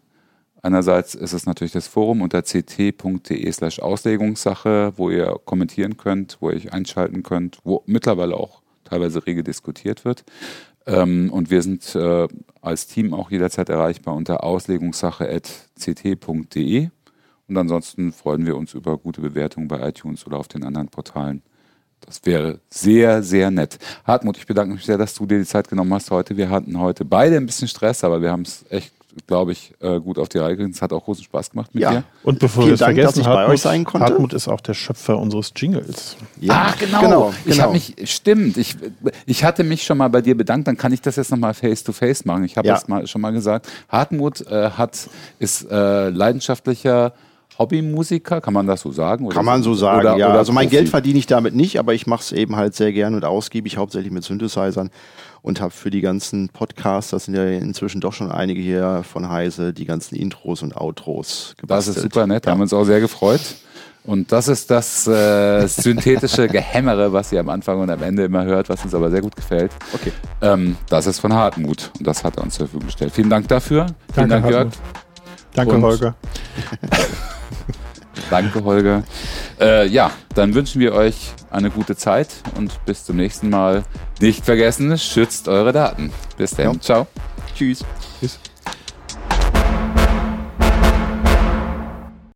Einerseits ist es natürlich das Forum unter ct.de slash Auslegungssache, wo ihr kommentieren könnt, wo ihr euch einschalten könnt, wo mittlerweile auch teilweise rege diskutiert wird. Ähm, und wir sind äh, als Team auch jederzeit erreichbar unter auslegungssache.ct.de. Und ansonsten freuen wir uns über gute Bewertungen bei iTunes oder auf den anderen Portalen. Das wäre sehr, sehr nett. Hartmut, ich bedanke mich sehr, dass du dir die Zeit genommen hast heute. Wir hatten heute beide ein bisschen Stress, aber wir haben es echt glaube ich, äh, gut auf die Reihe gekriegt. Es hat auch großen Spaß gemacht mit ja. dir. Und bevor wir es vergessen, dass ich Hartmut, bei euch sein konnte. Hartmut ist auch der Schöpfer unseres Jingles. Ja. Ach, genau. genau, Ich habe genau. mich, stimmt, ich, ich hatte mich schon mal bei dir bedankt, dann kann ich das jetzt nochmal face-to-face machen. Ich habe ja. das mal, schon mal gesagt. Hartmut äh, hat, ist äh, leidenschaftlicher Hobbymusiker, kann man das so sagen? kann man so sagen, oder, ja. Oder also mein Geld verdiene ich damit nicht, aber ich mache es eben halt sehr gern und ausgiebig, hauptsächlich mit Synthesizern und habe für die ganzen Podcasts, das sind ja inzwischen doch schon einige hier von Heise, die ganzen Intros und Outros gebastelt. Das ist super nett, ja. haben uns auch sehr gefreut. Und das ist das äh, synthetische Gehämmere, was ihr am Anfang und am Ende immer hört, was uns aber sehr gut gefällt. Okay. Ähm, das ist von Hartmut und das hat er uns zur Verfügung gestellt. Vielen Dank dafür. Vielen Dank, Jörg. Danke, und Holger. Danke, Holger. Äh, ja, dann wünschen wir euch eine gute Zeit und bis zum nächsten Mal. Nicht vergessen, schützt eure Daten. Bis dann. Ja. Ciao. Tschüss. Tschüss.